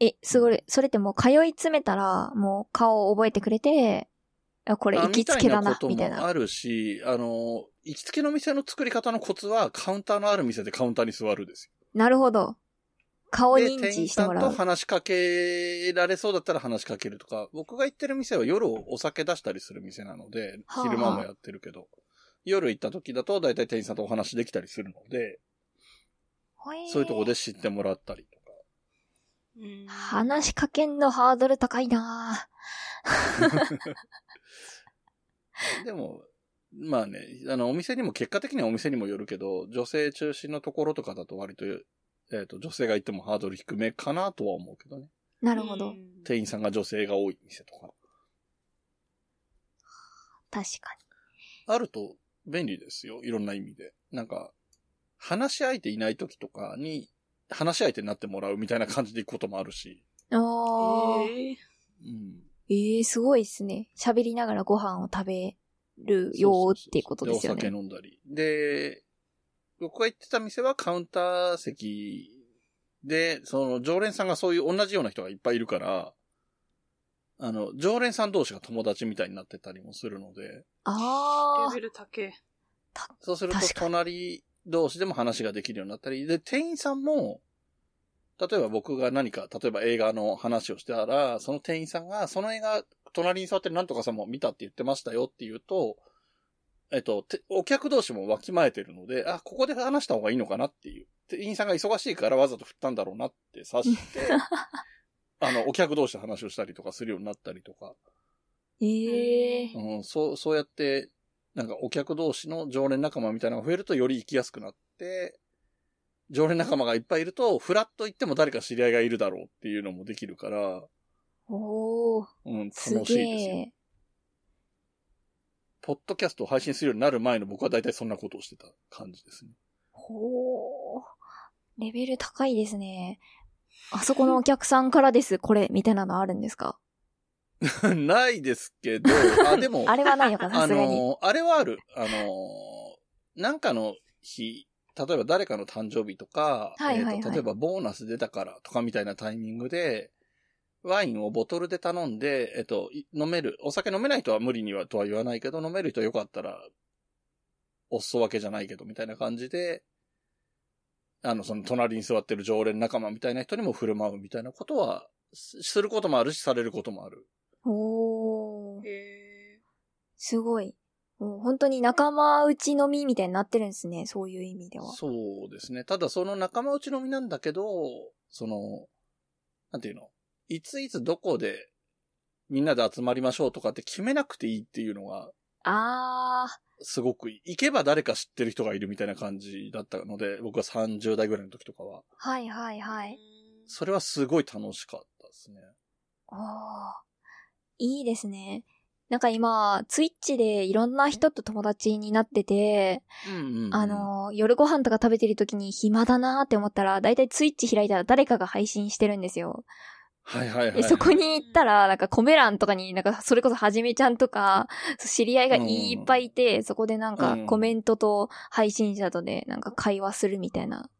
え、すごい、それってもう通い詰めたら、もう顔を覚えてくれて、あこれ行きつけだな、みたいな。あるし、あの、行きつけの店の作り方のコツはカウンターのある店でカウンターに座るですよ。なるほど。顔で、認知してもらう。さんと話しかけられそうだったら話しかけるとか、僕が行ってる店は夜お酒出したりする店なので、はあ昼間もやってるけど、夜行った時だと大体店員さんとお話できたりするので、そういうとこで知ってもらったり話しかけんのハードル高いな でも、まあね、あの、お店にも、結果的にはお店にもよるけど、女性中心のところとかだと割と、えっ、と、女性が行ってもハードル低めかなとは思うけどね。なるほど。うん店員さんが女性が多い店とか。確かあると便利ですよ。いろんな意味で。なんか、話し相手いない時とかに、話し相手になってもらうみたいな感じで行くこともあるし。に。あー。えーうん。ええすごいっすね。喋りながらご飯を食べるよーっていうことですよでお酒ね。飲んだり。で、僕が行ってた店はカウンター席で、その常連さんがそういう同じような人がいっぱいいるから、あの、常連さん同士が友達みたいになってたりもするので、あレベル高え。そうすると隣同士でも話ができるようになったり、で、店員さんも、例えば僕が何か、例えば映画の話をしてたら、その店員さんが、その映画、隣に座ってるなんとかさんも見たって言ってましたよって言うと、えっと、てお客同士もわきまえてるので、あ、ここで話した方がいいのかなっていう。店員さんが忙しいからわざと振ったんだろうなって察して、あの、お客同士で話をしたりとかするようになったりとか、ええうん、そう、そうやって、なんかお客同士の常連仲間みたいなのが増えるとより行きやすくなって、常連仲間がいっぱいいると、フラッと行っても誰か知り合いがいるだろうっていうのもできるから、おー、うん、す楽しいですよ。ポッドキャストを配信するようになる前の僕は大体そんなことをしてた感じですね。ほー。レベル高いですね。あそこのお客さんからです、これ、みたいなのあるんですか？ないですけど、あ、でも、あれはないのか、さあすがに。の、あれはある。あの、なんかの日、例えば誰かの誕生日とか、はいはいはいえーと例えばボーナス出たからとかみたいなタイミングで、ワインをボトルで頼んで、えっと、い飲める。お酒飲めない人は無理にはとは言わないけど、飲める人はよかったら、お裾分けじゃないけど、みたいな感じで、あの、その隣に座ってる常連仲間みたいな人にも振る舞うみたいなことは、すすることもあるし、されることもある。おー。へすごい。もう本当に仲間内飲みみたいになってるんですね。そういう意味では。そうですね。ただその仲間内飲みなんだけど、その、なんていうの？いついつどこでみんなで集まりましょうとかって決めなくていいっていうのが、あすごくいい。行けば誰か知ってる人がいるみたいな感じだったので、僕は30代ぐらいの時とかは。ー。はいはいはい。それはすごい楽しかったですね。おー。いいですね。なんか今、ツイッチでいろんな人と友達になってて、うんうん、うん。あ、の、夜ご飯とか食べてる時に暇だなーって思ったら、だいたいツイッチ開いたら誰かが配信してるんですよ。はいはいはい、で、そこに行ったら、なんかコメ欄とかになんかそれこそはじめちゃんとか、知り合いがいっぱいいて、そこでなんかうんコメントと配信者とでなんか会話するみたいな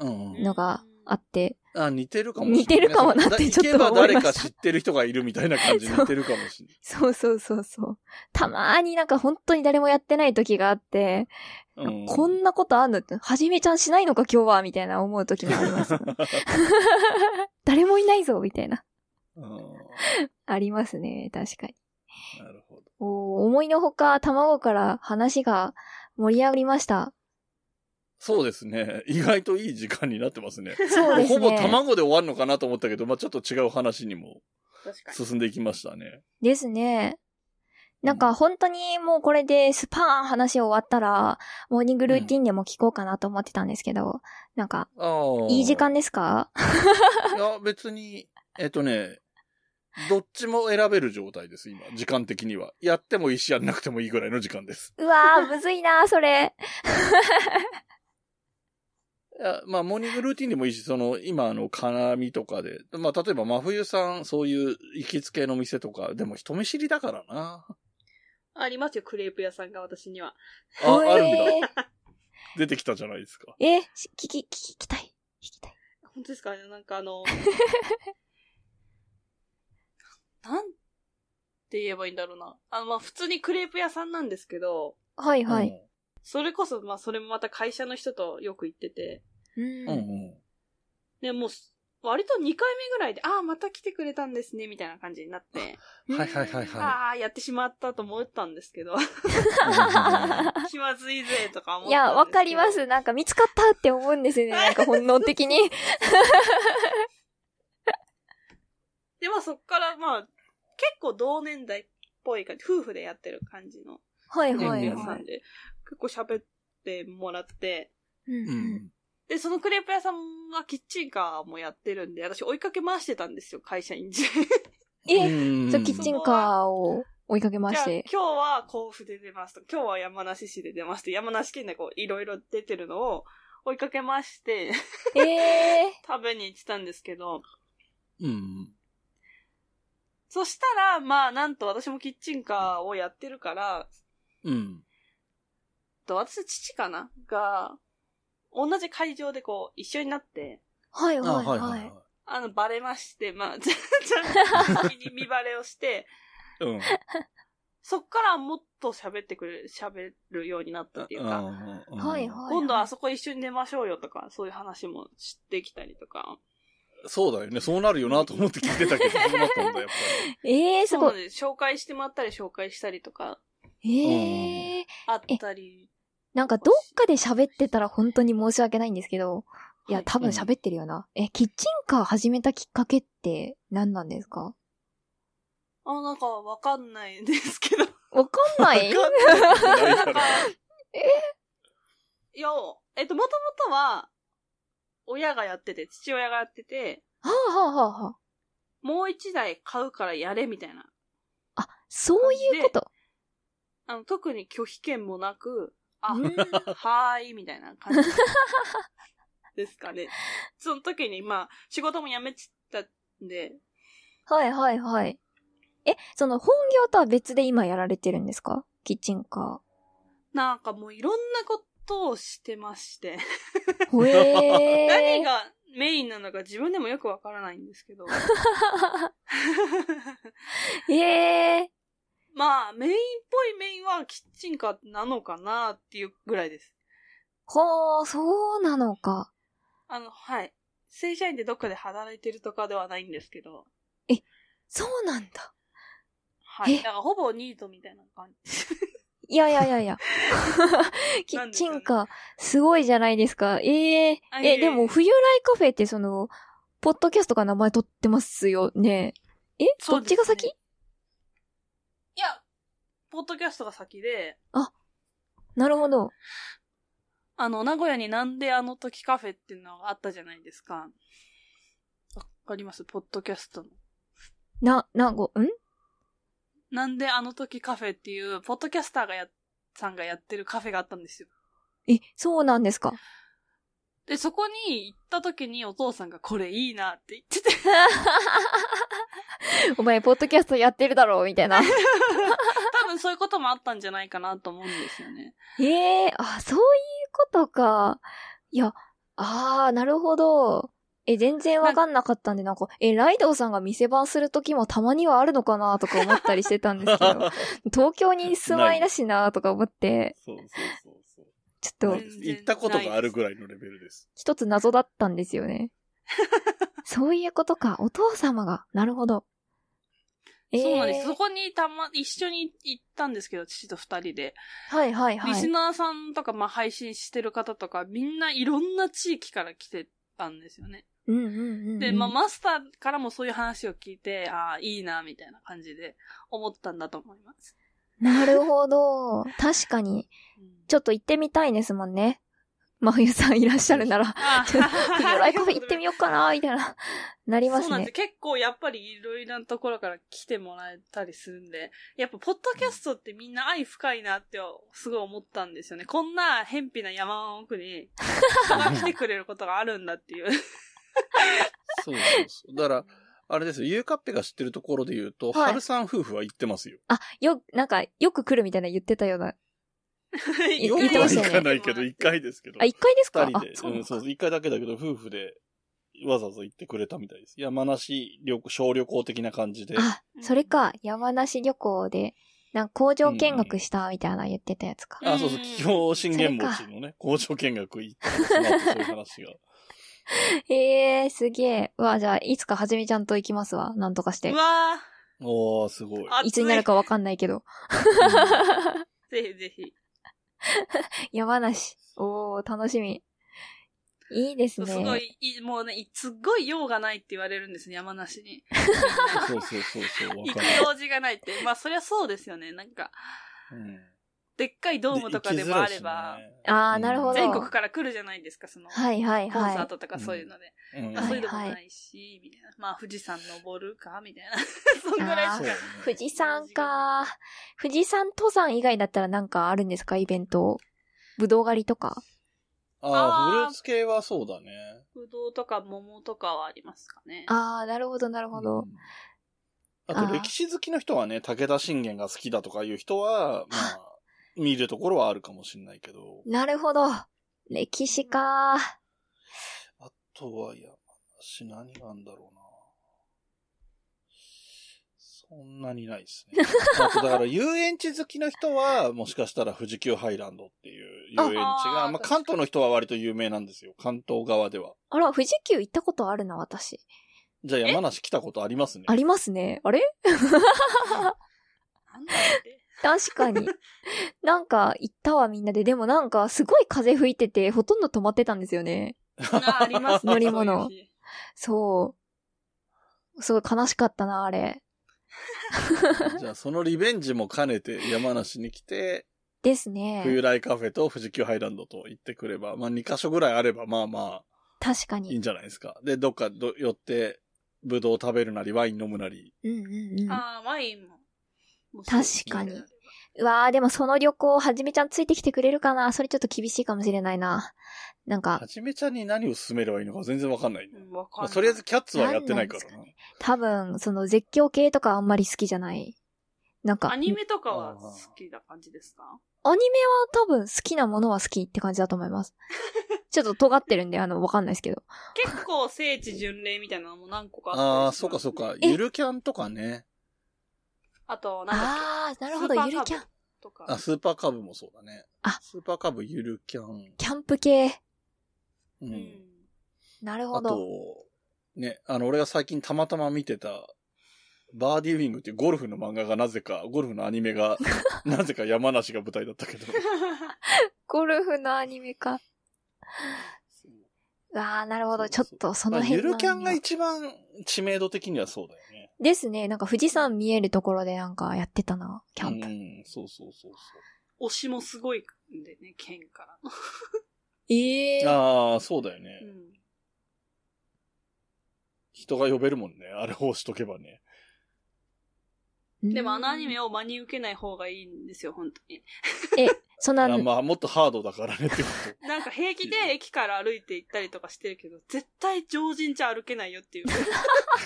うんうん。のがあって、あ、似てるかもしれない。似てるかもなってちょっと思いました行けば誰か知ってる人がいるみたいな感じ似てるかもしれない。そうそうそうそう。たまーになんか本当に誰もやってない時があって、うんこんなことあんの？って、はじめちゃんしないのか今日は？みたいな思う時もあります、誰もいないぞみたいな。うんありますね、確かに。なるほど。おー思いのほか卵から話が盛り上がりました。そうですね。意外といい時間になってますね。そうですね。ほぼ卵で終わるのかなと思ったけど、まあちょっと違う話にも。進んでいきましたね。ですね。なんか本当にもうこれでスパーン話終わったら、モーニングルーティンでも聞こうかなと思ってたんですけど、なんか、ああ。いい時間ですか？いや、別に、えっとね、どっちも選べる状態です、今。時間的には。やってもいいし、やんなくてもいいぐらいの時間です。うわー、むずいなー、それ。いや、まあ、モーニングルーティンでもいいし、その、今、あの、金網とかで。まあ、例えば、真冬さん、そういう行きつけの店とか、でも人見知りだからな。ありますよ、クレープ屋さんが私には。あ、あるんえだ。出てきたじゃないですか。ーえ、し聞き、聞きたい。聞きたい。本当ですか？ねなんかあの、なん？て言えばいいんだろうな。あの、まあ、普通にクレープ屋さんなんですけど、はいはい。うんそれこそ、まあ、それもまた会社の人とよく行ってて、うんうんうん。で、もう、割と2回目ぐらいで、ああ、また来てくれたんですね、みたいな感じになって、はいはいはいはああ、やってしまったと思ったんですけど、い。気まずいぜ、とか思ったんですけど。いや、わかります。なんか見つかったって思うんですよね。なんか本能的に。で、まあ、そっから、まあ、結構同年代っぽい感じ、夫婦でやってる感じのはいはいはい。屋さんで、結構喋ってもらって、うん。で、そのクレープ屋さんはキッチンカーもやってるんで、私追いかけ回してたんですよ、会社員時。え、うんじゃあキッチンカーを追いかけまじゃあ、今して。日は甲府で出ますと、今日は山梨市で出ますと、山梨県でこう、いろいろ出てるのを追いかけまして、ええ 食べに行ってたんですけど、うん。そしたら、まあ、なんと私もキッチンカーをやってるから、うん。と私の父かな？が、同じ会場でこう、一緒になって、はいあ、はいははいはいはいい。。あの、バレまして、まあ、ちゃんと見見バレをして、うん。そっからもっと喋ってくれる、喋るようになったっていうか、うんはいはい。今度はあそこ一緒に出ましょうよとか、そういう話も知ってきたりとか。そうだよね。そうなるよなと思って聞いてたけど、そうなったんだ、やっぱえ えー、すごい。そうなんです。紹介してもらったり紹介したりとか、ええー。あったり。なんかどっかで喋ってたら本当に申し訳ないんですけど、いや、はい多分喋ってるよな。え、キッチンカー始めたきっかけって何なんですか？あ、なんかわかんないんですけど。わかんない？わかんない や、えっと、もともとは、親がやってて、父親がやってて、はあはあはあはあ。もう一台買うからやれみたいな。あ、そういうこと？あの、特に拒否権もなく、あ、うんはーい、みたいな感じ。ですかね。その時に、まあ、仕事も辞めちゃったんで、はいはいはい。え、その本業とは別で今やられてるんですか？キッチンカなんかもういろんなことをしてまして、えー。何がメインなのか自分でもよくわからないんですけど。ええまあ、メインっぽいメインはキッチンカーなのかなっていうぐらいです。ー。ほー、そうなのか。あの、はい。正社員でどっかで働いてるとかではないんですけど。そうなんだ。はい。え？だからほぼニートみたいな感じ。いやいやいやいや。キッチンカー、すごいじゃないですか。えええ、あいえでも、冬来カフェってその、ポッドキャストが名前取ってますよね。え？どっちが先？ポッドキャストが先で、なるほど。あの、名古屋になんであの時カフェっていうのがあったじゃないですか。わかります？ポッドキャストの。な、なご、ん？なんであの時カフェっていう、ポッドキャスターがや、さんがやってるカフェがあったんですよ。え、そうなんですか？で、そこに行った時にお父さんがこれいいなって言ってて、お前、ポッドキャストやってるだろうみたいな。多分そういうこともあったんじゃないかなと思うんですよね。ええあ、そういうことか。いや、あー、なるほど。え、全然わかんなかったんで、なんか、え、ライドウさんが店番する時もたまにはあるのかなとか思ったりしてたんですけど、東京に住まいだしなとか思って、そうそうそうそう。ちょっと行ったことがあるぐらいのレベルです。一つ謎だったんですよね。そういうことか。お父様が。なるほど。えーそうなんです。そこにたま、一緒に行ったんですけど、父と二人で。はいはいはい。リスナーさんとか、まあ、配信してる方とか、みんないろんな地域から来てたんですよね。うんうんうんうん。で、まあ、マスターからもそういう話を聞いて、ああ、いいな、みたいな感じで思ったんだと思います。なるほど。確かに。うんちょっと行ってみたいですもんね。真冬さんいらっしゃるなら、あちょっと冬来カフェ行ってみようかな、みたいな、なりますねそうなんです。。結構やっぱりいろいろなところから来てもらえたりするんで、やっぱポッドキャストってみんな愛深いなってすごい思ったんですよね。こんな偏僻な山の奥に 人が来てくれることがあるんだっていう。そうそうそう。だから、あれですよ、ゆうかっぺが知ってるところで言うと、はいはるさん夫婦は行ってますよ。あ、よ、なんか、よく来るみたいな言ってたような。言よくは行言ってましたよねかないけど、一回ですけど。あ、一回ですか？あ二人で、、そううん、そうそう、一回だけだけど、夫婦で、わざわざ行ってくれたみたいです。山梨旅行、小旅行的な感じで。あ、それか、山梨旅行で、なんか工場見学したみたいな言ってたやつか。あ、そうそう、うん企業信玄餅のね、工場見学行ったんですその後そういう話が。え えー、すげえ。うわ、じゃあ、いつかはじめちゃんと行きますわ。なんとかしてう。わおー、すごい。ー、いつになるかわかんないけど。ぜひぜひ。山梨。おー、楽しみ。いいですね。すごい、いもうね、すっごい用がないって言われるんですね、山梨に。そうそうそうそう、わ行く。用事がないって。まあ、そりゃそうですよね。なんか、うんでっかいドームとかでもあれば、あーなるほど全国から来るじゃないですか、その、はいはいコンサはい。ートとかそういうので。うんまあ、そういうのもはいはいないし、みたいな。まあ、富士山登るかみたいな。そんぐらいしかね。富士山か。富士山登山以外だったらなんかあるんですかイベント？ぶどう狩りとか？ああ、フルーツ系はそうだね。ぶどうとか桃とかはありますかね。あー、なるほどなるほど。うんあと歴史好きの人はね、武田信玄が好きだとかいう人は、まあ、見るところはあるかもしれないけど、なるほど。歴史か。あとは山私何があんだろうな。そんなにないですね。あとだから遊園地好きな人は、もしかしたら富士急ハイランドっていう遊園地が、あまあ関東の人は割と有名なんですよ。関東側では。あら、富士急行ったことあるな、私。じゃあ山梨来たことありますね。ありますね。あれ？なんだって？確かに。なんか、行ったわ、みんなで。でもなんか、すごい風吹いてて、ほとんど止まってたんですよね。あありますね。乗り物そういう日そう。すごい悲しかったな、あれ。じゃあそのリベンジも兼ねて山梨に来て、ですね。冬来カフェと富士急ハイランドと行ってくれば、まあ2カ所ぐらいあれば、まあま確かに。あいいんじゃないですか。で、どっかど寄って、ブドウ食べるなり、ワイン飲むなり。うんうんうん。ああ、ワインも。確かにうわー、でもその旅行、はじめちゃんついてきてくれるかなそれちょっと厳しいかもしれないな。なんかは、じめちゃんに何を勧めればいいのか全然わかんないね。うんわかんない。まあとりあえずキャッツはやってないからな。多分、その絶叫系とかあんまり好きじゃない。なんか、アニメとかは好きな感じですか？アニメは多分好きなものは好きって感じだと思います。ちょっと尖ってるんで、あの、わかんないですけど。結構聖地巡礼みたいなのも何個かあああ、ったりしますそうかそうか。えゆるキャンとかね。あと、なんだっあー、なるほど、ゆるキャン。けとか。あ、スーパーカブもそうだね。あスーパーカブゆるキャン。キャンプ系。う。うんなるほど。と、ね、あの、俺が最近たまたま見てた、バーディーウィングっていうゴルフの漫画がなぜか、ゴルフのアニメが、なぜか山梨が舞台だったけど。ゴルフのアニメか。うわー、なるほど。ちょっとそのまあゆ辺のるキャンが一番知名度的にはそうだよね。ですね。なんか富士山見えるところでなんかやってたな、キャンプ。うん、そうそうそう推しもすごいんでね、県からの。そう。ええー。ああ、そうだよね。うん。人が呼べるもんね。あれを押しとけばね。でもあのアニを。メを真に受けない方がいいんですよ、本当に。え、そんな、あまあ、もっとハードだからねってこなんか平気で駅から歩いて行ったりとかしてるけど、絶対常人じゃ歩けないよっていう。と。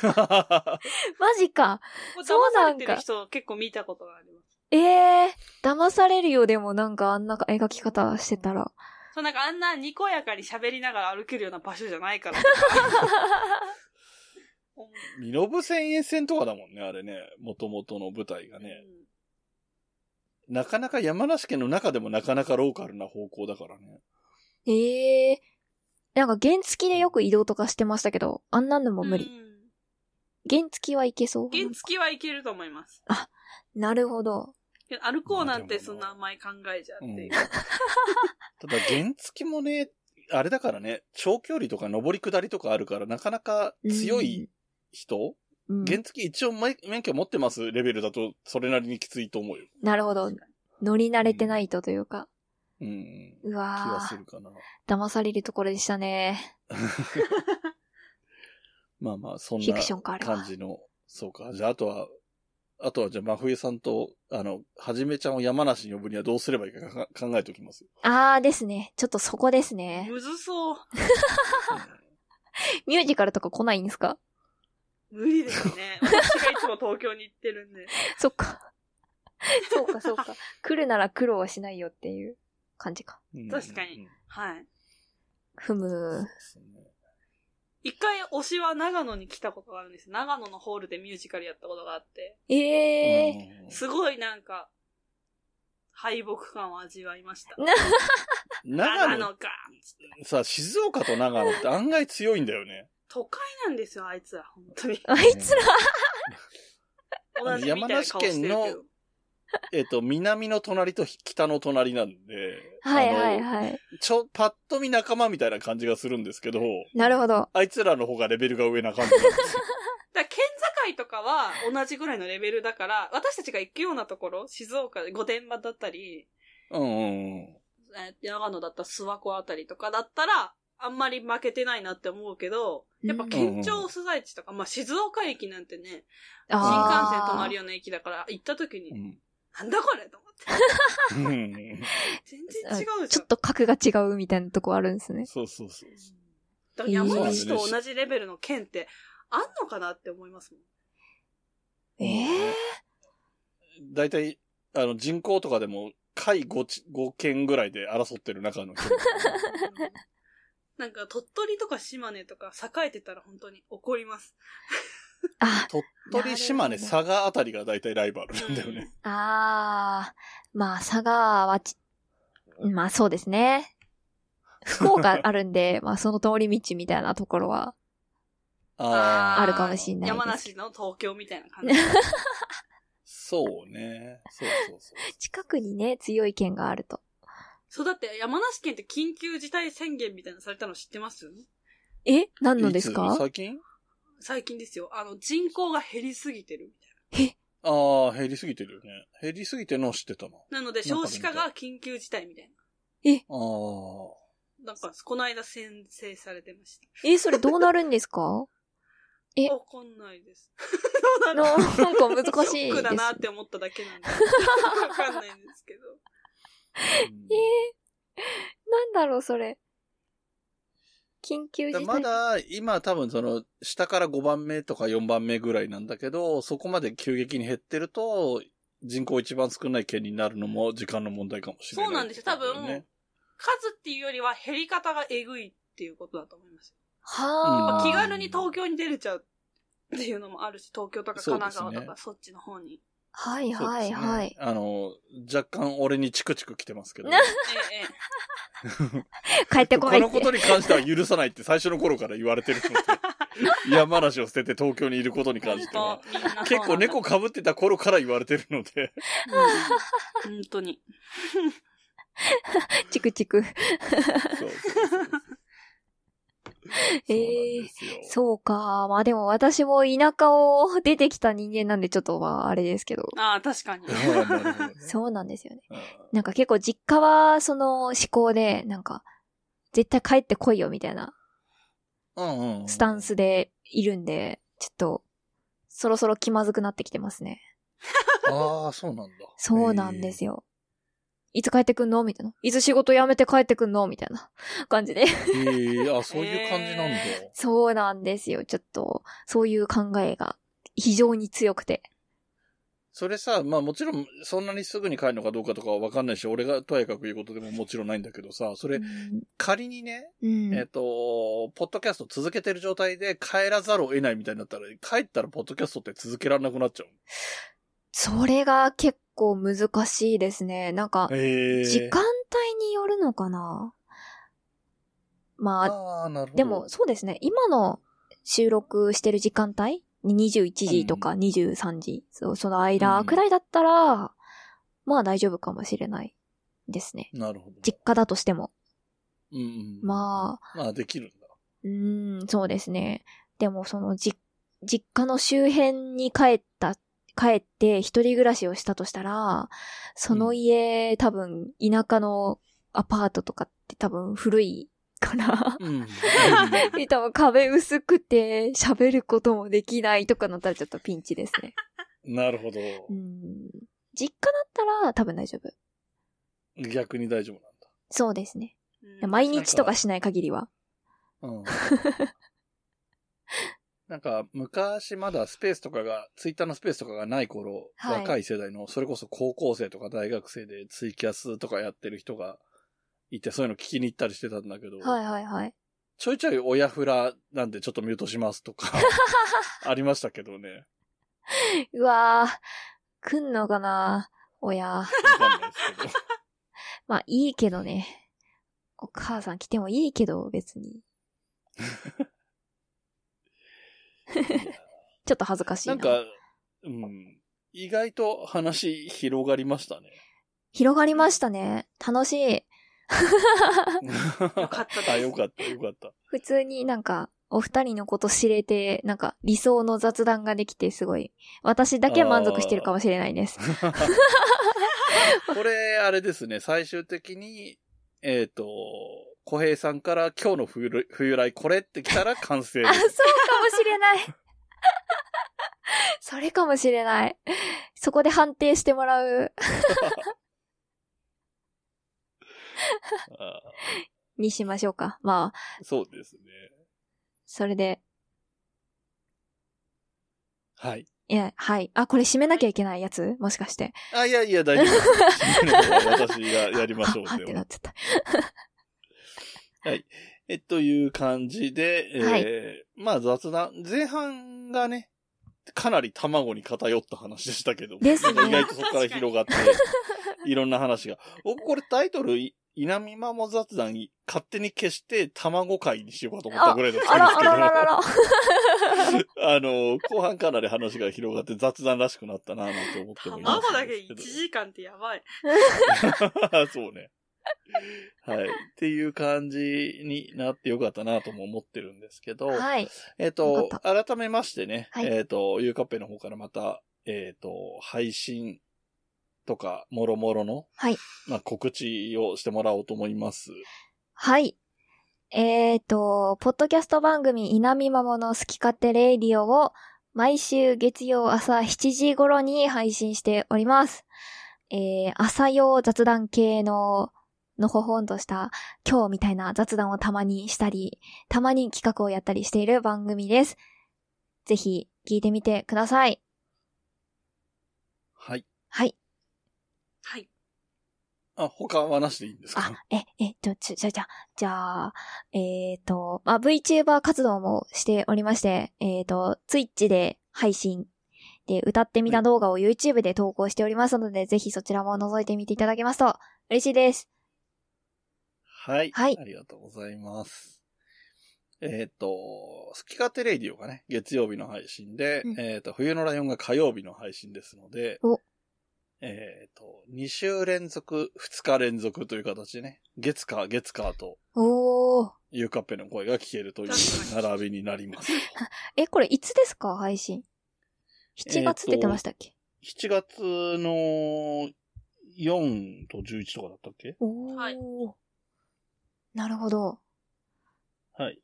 マジか。そうなんか騙されてる人結構見たことがあります。ええー。騙されるよ、でもなんかあんな描き方してたら。そうなんかあんなにこやかに喋りながら歩けるような場所じゃないから。身延千円線とかだもんね、あれね。元々の舞台がね。なかなか山梨県の中でもなかなかローカルな方向だからね。ええー。なんか原付きでよく移動とかしてましたけど、あんなのも無理。うん原付きはいけそう原付きはいけると思います。なるほど。歩こうなんてそんな甘い考えじゃっていう。ただ原付もね、あれだからね、長距離とか上り下りとかあるから、なかなか強い人、うん、原付一応免免許持ってます？レベルだと、それなりにきついと思うよ。なるほど。乗り慣れてないとというか。うん。う気はわー、するかな。騙されるところでしたね。まあまあ、そんフィなクションかあれは感じの。そうか。じゃあ、あとは、あとはじゃあ、真冬さんと、あの、はじめちゃんを山梨に呼ぶにはどうすればいいかか考えておきます。あーですね。ちょっとそこですね。むずそう。ミュージカルとか来ないんですか？無理ですね。私がいつも東京に行ってるんで。そっか。そうか、そうか。来るなら苦労はしないよっていう感じか。うん確かにうんはい。ふむ一回推しは長野に来たことがあるんです。長野のホールでミュージカルやったことがあって。ええうんすごいなんか、敗北感を味わいました。な長野か。さ、静岡と長野って案外強いんだよね。都会なんですよ、あいつら。本当に。あいつら、同じみたいな顔してるけ山梨県ど。えっと、南の隣と北の隣なんで、はいはいい。はい。ちょ、パッと見仲間みたいな感じがするんですけど、なるほど。あいつらの方がレベルが上な感じなんですよ。だから県境とかは同じぐらいのレベルだから、私たちが行くようなところ、静岡で御殿場だったり、うんうんうん。えー長野だったら諏訪湖あたりとかだったら、あんまり負けてないなって思うけど、やっぱ県庁所在地とか、まあ静岡駅なんてね、新幹線止まるような駅だから行った時に、うんなんだこれと思って。うん全然違うじゃん。ちょっと格が違うみたいなとこあるんですね。そうそうそう。だから山梨と同じレベルの県ってあんのかなって思いますもん。ええだいたい、あの、人口とかでも、下位 5, 5県ぐらいで争ってる中の県。なんか鳥取とか島根とか栄えてたら本当に怒ります。あ、鳥取、島根、なるほ佐賀あたりが大体ライバルなんだよね。あー、まあ、佐賀はち、まあそうですね。福岡あるんで、まあその通り道みたいなところは、ああ。あるかもしんないです山梨の東京みたいな感じ。そうね。そうそうそう。近くにね、強い県があると。そうだって山梨県って緊急事態宣言みたいなのされたの知ってます？え？何のですいかつ最近？最近ですよ。あの人口が減りすぎてるみたいああ、減りすぎてるよね。減りすぎてるのを知ってたの。な。なので少子化が緊急事態みたいああ。な。なんか、この間宣誓されてました。え、それどうなるんですか？え？わかんないです。な なんか難しいショックだなっです。て思っただけなんで。わかんないんですけど。うんえー、なんだろう、それ。緊急事態。まだ、今多分その、下から5番目とか4番目ぐらいなんだけど、そこまで急激に減ってると、人口一番少ない県になるのも時間の問題かもしれない、そうなんですよ。多分、ね。数っていうよりは減り方がえぐいっていうことだと思います。はあ。気軽に東京に出れちゃうっていうのもあるし、東京とか神奈川とかそっちの方に。はいそうですねはいはい。あの、若干俺にチクチク来てますけど。え え帰ってこいってこのこ。とに関しては許さないって最初の頃から言われてるので、山梨を捨てて東京にいることにええ。関しては結構猫被ってた頃から言われてるので。うん本当に。チクチク。そうそうそうええですよそうか。まあでも私も田舎を出てきた人間なんでちょっとまああれですけど。ああ、確かに。そうなんですよね。うんなんか結構実家はその思考で、なんか、絶対帰ってこいよみたいな。スタンスでいるんで、ちょっと、そろそろ気まずくなってきてますね。ああ、そうなんだ。そうなんですよ。いつ帰ってくんの？みたいな。いつ仕事辞めて帰ってくんの？みたいな感じで。へえ。へえ、あ、そういう感じなんだ。そうなんですよ。ちょっと、そういう考えが非常に強くて。それさ、まあもちろん、そんなにすぐに帰るのかどうかとかはわかんないし、俺がとやかく言うことでももちろんないんだけどさ、それう、ん仮にね、うんえっ、と、ポッドキャスト続けてる状態で帰らざるを得ないみたいになったら、帰ったらポッドキャストって続けられなくなっちゃう。それが結構難しいですね。なんか。時間帯によるのかな？まあ、ああ、なるほど。でも、そうですね。今の収録してる時間帯に21時とか23時、そうその間くらいだったら、まあ大丈夫かもしれないですね。なるほど。実家だとしても。うんうん。まあ、まあできるんだ。うーん、そうですね。でもそのじ、実家の周辺に帰った、帰って一人暮らしをしたとしたら、その家、多分田舎のアパートとかって多分古いから、うん。多分壁薄くて喋ることもできないとかなったらちょっとピンチですね。なるほど。うん。実家だったら多分大丈夫。逆に大丈夫そうですね。うん毎日とかしない限りは。なんだ。うん。なんか、昔まだスペースとかが、ツイッターのスペースとかがない頃、はい若い世代の、それこそ高校生とか大学生でツイキャスとかやってる人がいて、そういうの聞きに行ったりしてたんだけど、はいはいはい。ちょいちょい親フラなんでちょっとミュートしますとか、ありましたけどね。うわぁ、来んのかな親。わかんないですけど。まあいいけどね。お母さん来てもいいけど、別に。ちょっと恥ずかしいな。なんか、うん、意外と話広がりましたね。広がりましたね。楽しい。よかったですあ、よかった、よかった。普通になんか、お二人のこと知れて、なんか理想の雑談ができてすごい、私だけ満足してるかもしれないです。これ、あれですね、最終的に、えっ、と、小平さんから今日の冬来冬来これって来たら完成あ、そうかもしれない。それかもしれない。そこで判定してもらう、あにしましょうか。まあ、ーそうですね。それで、はい。いや、はい。あ、これ締めなきゃいけないやつ？もしかして。あ、いやいや、大丈夫。私がやりましょう ははってなっちゃった。え、という感じで、えーはいまあ雑談、前半がね、かなり卵に偏った話でしたけども、ですね意外とそこから広がって、いろんな話が。僕これタイトル、い稲見マモ雑談に勝手に消して卵会にしようかと思ったぐらいだったんですけど、あらららら。あの、後半かなり話が広がって雑談らしくなったなぁなんて思ってもいます卵だけ1時間ってやばい。そうね。はい。っていう感じになってよかったなとも思ってるんですけど、はい。えっ、よとか、改めましてね、はいえっ、と、ゆうかっぺの方からまた、えっ、と、配信とか、もろもろの、はい。まあ、告知をしてもらおうと思います。はい。えーと、ポッドキャスト番組、稲見まもの好き勝手レイディオを毎週月曜朝7時頃に配信しております。えー、朝用雑談系の、のほほんとした今日みたいな雑談をたまにしたり、たまに企画をやったりしている番組です。ぜひ聞いてみてください。はい。はい。はい。あ、他はなしでいいんですあか、え、え、ちょ、ちょ、じゃ、じゃ、じゃあ、えっ、と、まあ、VTuber 活動もしておりまして、えっ、と、Twitch で配信で歌ってみた動画を YouTube で投稿しておりますので、ぜひそちらも覗いてみていただけますと嬉しいです。はい。はいありがとうございます。えっ、と、好き勝手レイディオがね、月曜日の配信で、うんえっ、と、冬のライオンが火曜日の配信ですのでお、えっ、と、2週連続、2日連続という形でね、月火、月火と、おー。ゆうかっぺの声が聞けるという並びになります。え、これいつですか配信？7月って言ってましたっけ、7月の4と11とかだったっけ？おー。はいなるほど。はい。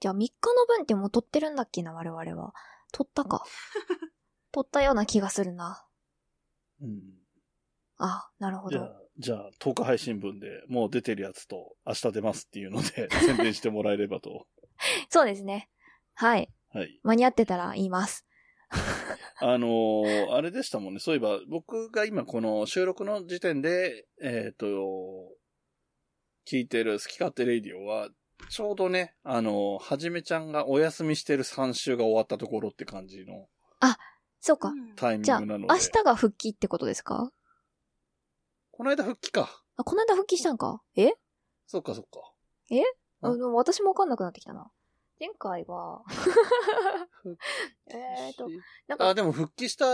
じゃあ3日の分ってもう撮ってるんだっけな、我々は。撮ったか。撮ったような気がするな。うん。あ、なるほど。じゃあ、じゃあ、10日配信分でもう出てるやつと明日出ますっていうので 宣伝してもらえればと。そうですね。はい。はい。間に合ってたら言います。あのーあれでしたもんね。そういえば、僕が今この収録の時点で、えっ、と、聞いてる好き勝手レイディオは、ちょうどね、あのーはじめちゃんがお休みしてる3週が終わったところって感じのそうか。うんタイミンじゃあ、グなので。明日が復帰ってことですか？この間復帰か。あ、この間復帰したんか？え？そっかそっか。あの、私もわかんなくなってきたな。前回は、えーと、なんかあ、でも復帰した、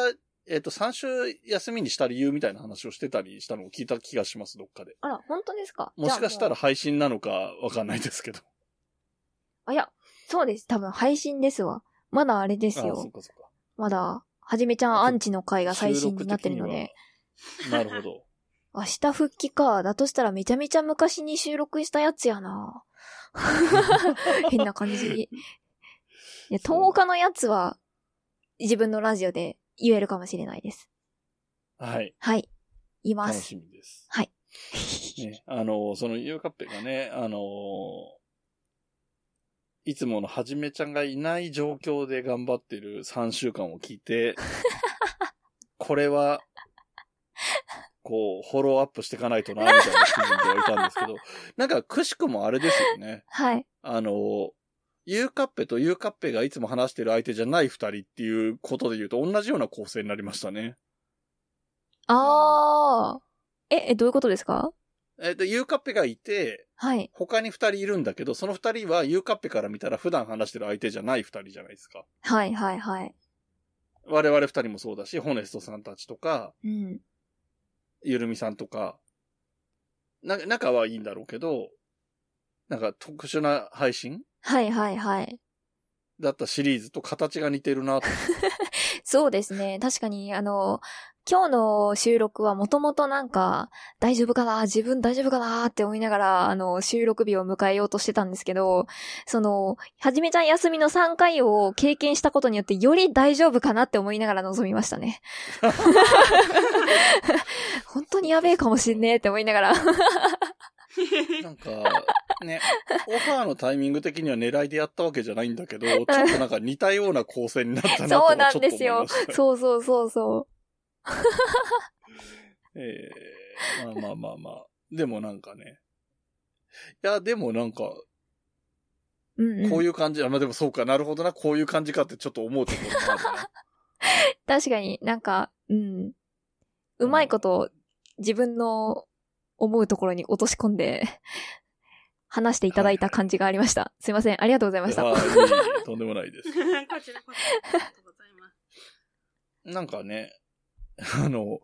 えっ、と、3週休みにした理由みたいな話をしてたりしたのを聞いた気がします、どっかで。あら、本当ですか？もしかしたら配信なのかわかんないですけど。あいや、そうです。多分配信ですわ。まだあれですあ、そ。かそっか。まだ、はじめちゃんアンチの回が最新になってるので。なるほど。明日復帰か。だとしたらめちゃめちゃ昔に収録したやつやな。変な感じ。いや、10日のやつは、自分のラジオで言えるかもしれないです。はい。はい。言います。楽しみです。はい。ね、あの、そのゆうかっぺがね、あの、いつものはじめちゃんがいない状況で頑張ってる3週間を聞いて、これは、こう、フォローアップしていかないとな、みたいな気分ではいたんですけど、なんか、くしくもあれですよね。はい。あの、ゆうかっぺとゆうかっぺがいつも話してる相手じゃない二人っていうことで言うと同じような構成になりましたね。あー。え、え、どういうことですか？えっ、と、ゆうかっぺがいて、はい。他に二人いるんだけど、その二人はゆうかっぺから見たら普段話してる相手じゃない二人じゃないですか。はい、はい、はい。我々二人もそうだし、ホネストさんたちとか、うん。ゆるみさんとか、な、仲はいいんだろうけど、なんか特殊な配信はい、はい、はい。だったシリーズと形が似てるなと。そうですね。確かに、あの、今日の収録はもともとなんか、大丈夫かな自分大丈夫かなって思いながら、あの、収録日を迎えようとしてたんですけど、その、はじめちゃん休みの3回を経験したことによって、より大丈夫かなって思いながら臨みましたね。本当にやべえかもしんねえって思いながら。なんか、ね、オファーのタイミング的には狙いでやったわけじゃないんだけど、ちょっとなんか似たような構成になったなと そうなんはちょっと思いまですよ。そうそうそうそう。ええまあまあまあまあ。でもなんかね。いや、でもなんか、うん、うん。こういう感じ、あ、まあでもそうか、なるほどな、こういう感じかってちょっと思うところもあるね。確かになんか、うん。うまいこと自分の思うところに落とし込んで、話していただいた感じがありました。すいません。ありがとうございました。とんでもないです。こちらこそありがとうございます。なんかね、あの、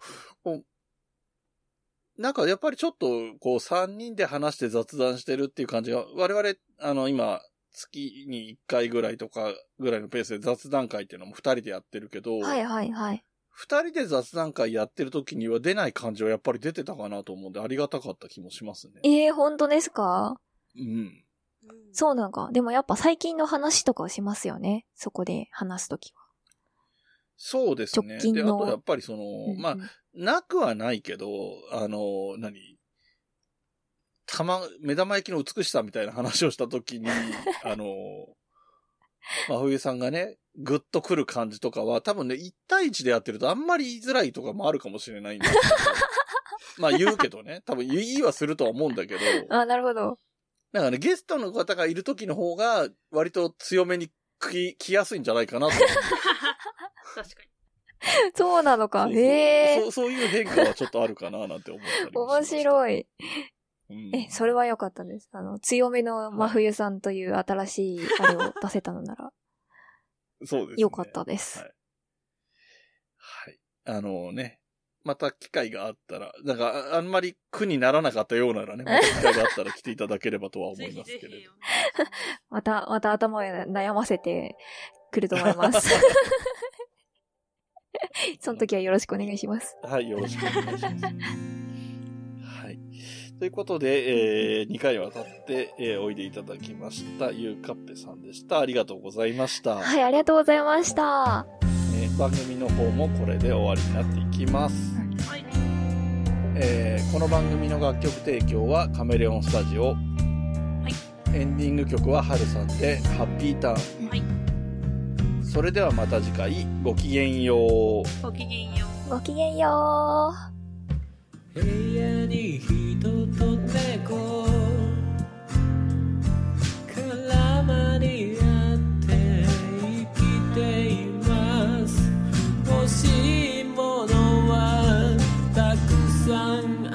なんかやっぱりちょっと、こう、三人で話して雑談してるっていう感じが、我々、あの、今、月に一回ぐらいとか、ぐらいのペースで雑談会っていうのも二人でやってるけど、はいはいはい。二人で雑談会やってる時には出ない感じはやっぱり出てたかなと思うんで、ありがたかった気もしますね。ええー、本当ですか？うん。そうなんか。でもやっぱ最近の話とかをしますよね。そこで話すときは。そうですね。で、あ直近のとやっぱりその、まあうん、うんなくはないけど、あの、何？たま、目玉焼きの美しさみたいな話をしたときに、あの、まあ、冬さんがね、ぐっと来る感じとかは、多分ね、1対1でやってるとあんまり言いづらいとかもあるかもしれないんだけど、まあ言うけどね、多分言いはするとは思うんだけど、あ、なるほど。なんかね、ゲストの方がいる時の方が、割と強めに来来やすいんじゃないかなと。確かに。そうなのか。へえそう。そういう変化はちょっとあるかななんて思ったり面白い。うんえ、それは良かったです。あの、強めの真冬さんという新しいあれを出せたのなら、そうです、ね。良かったです。はい。はい。あのね、また機会があったら、なんか、ああんまり苦にならなかったようならね、また機会があったら来ていただければとは思ぜいひぜひますけれど。また、また頭を悩ませてくると思います。その時はよろしくお願いします。はい、よろしくお願いします。はい。ということで、えー、2回にわたって、えーおいでいただきました、ゆうかっぺさんでした。ありがとうございました。はい、ありがとうございました。えー番組の方もこれで終わりになっていきます。はい。えーこの番組の楽曲提供はカメレオンスタジオ。エンディング曲はハルさんでハッピーターン。はい。それではまた次回ごきげんよう。ごきげんよう。ごきげんよう。部屋に人と猫絡まりしいものはたくさん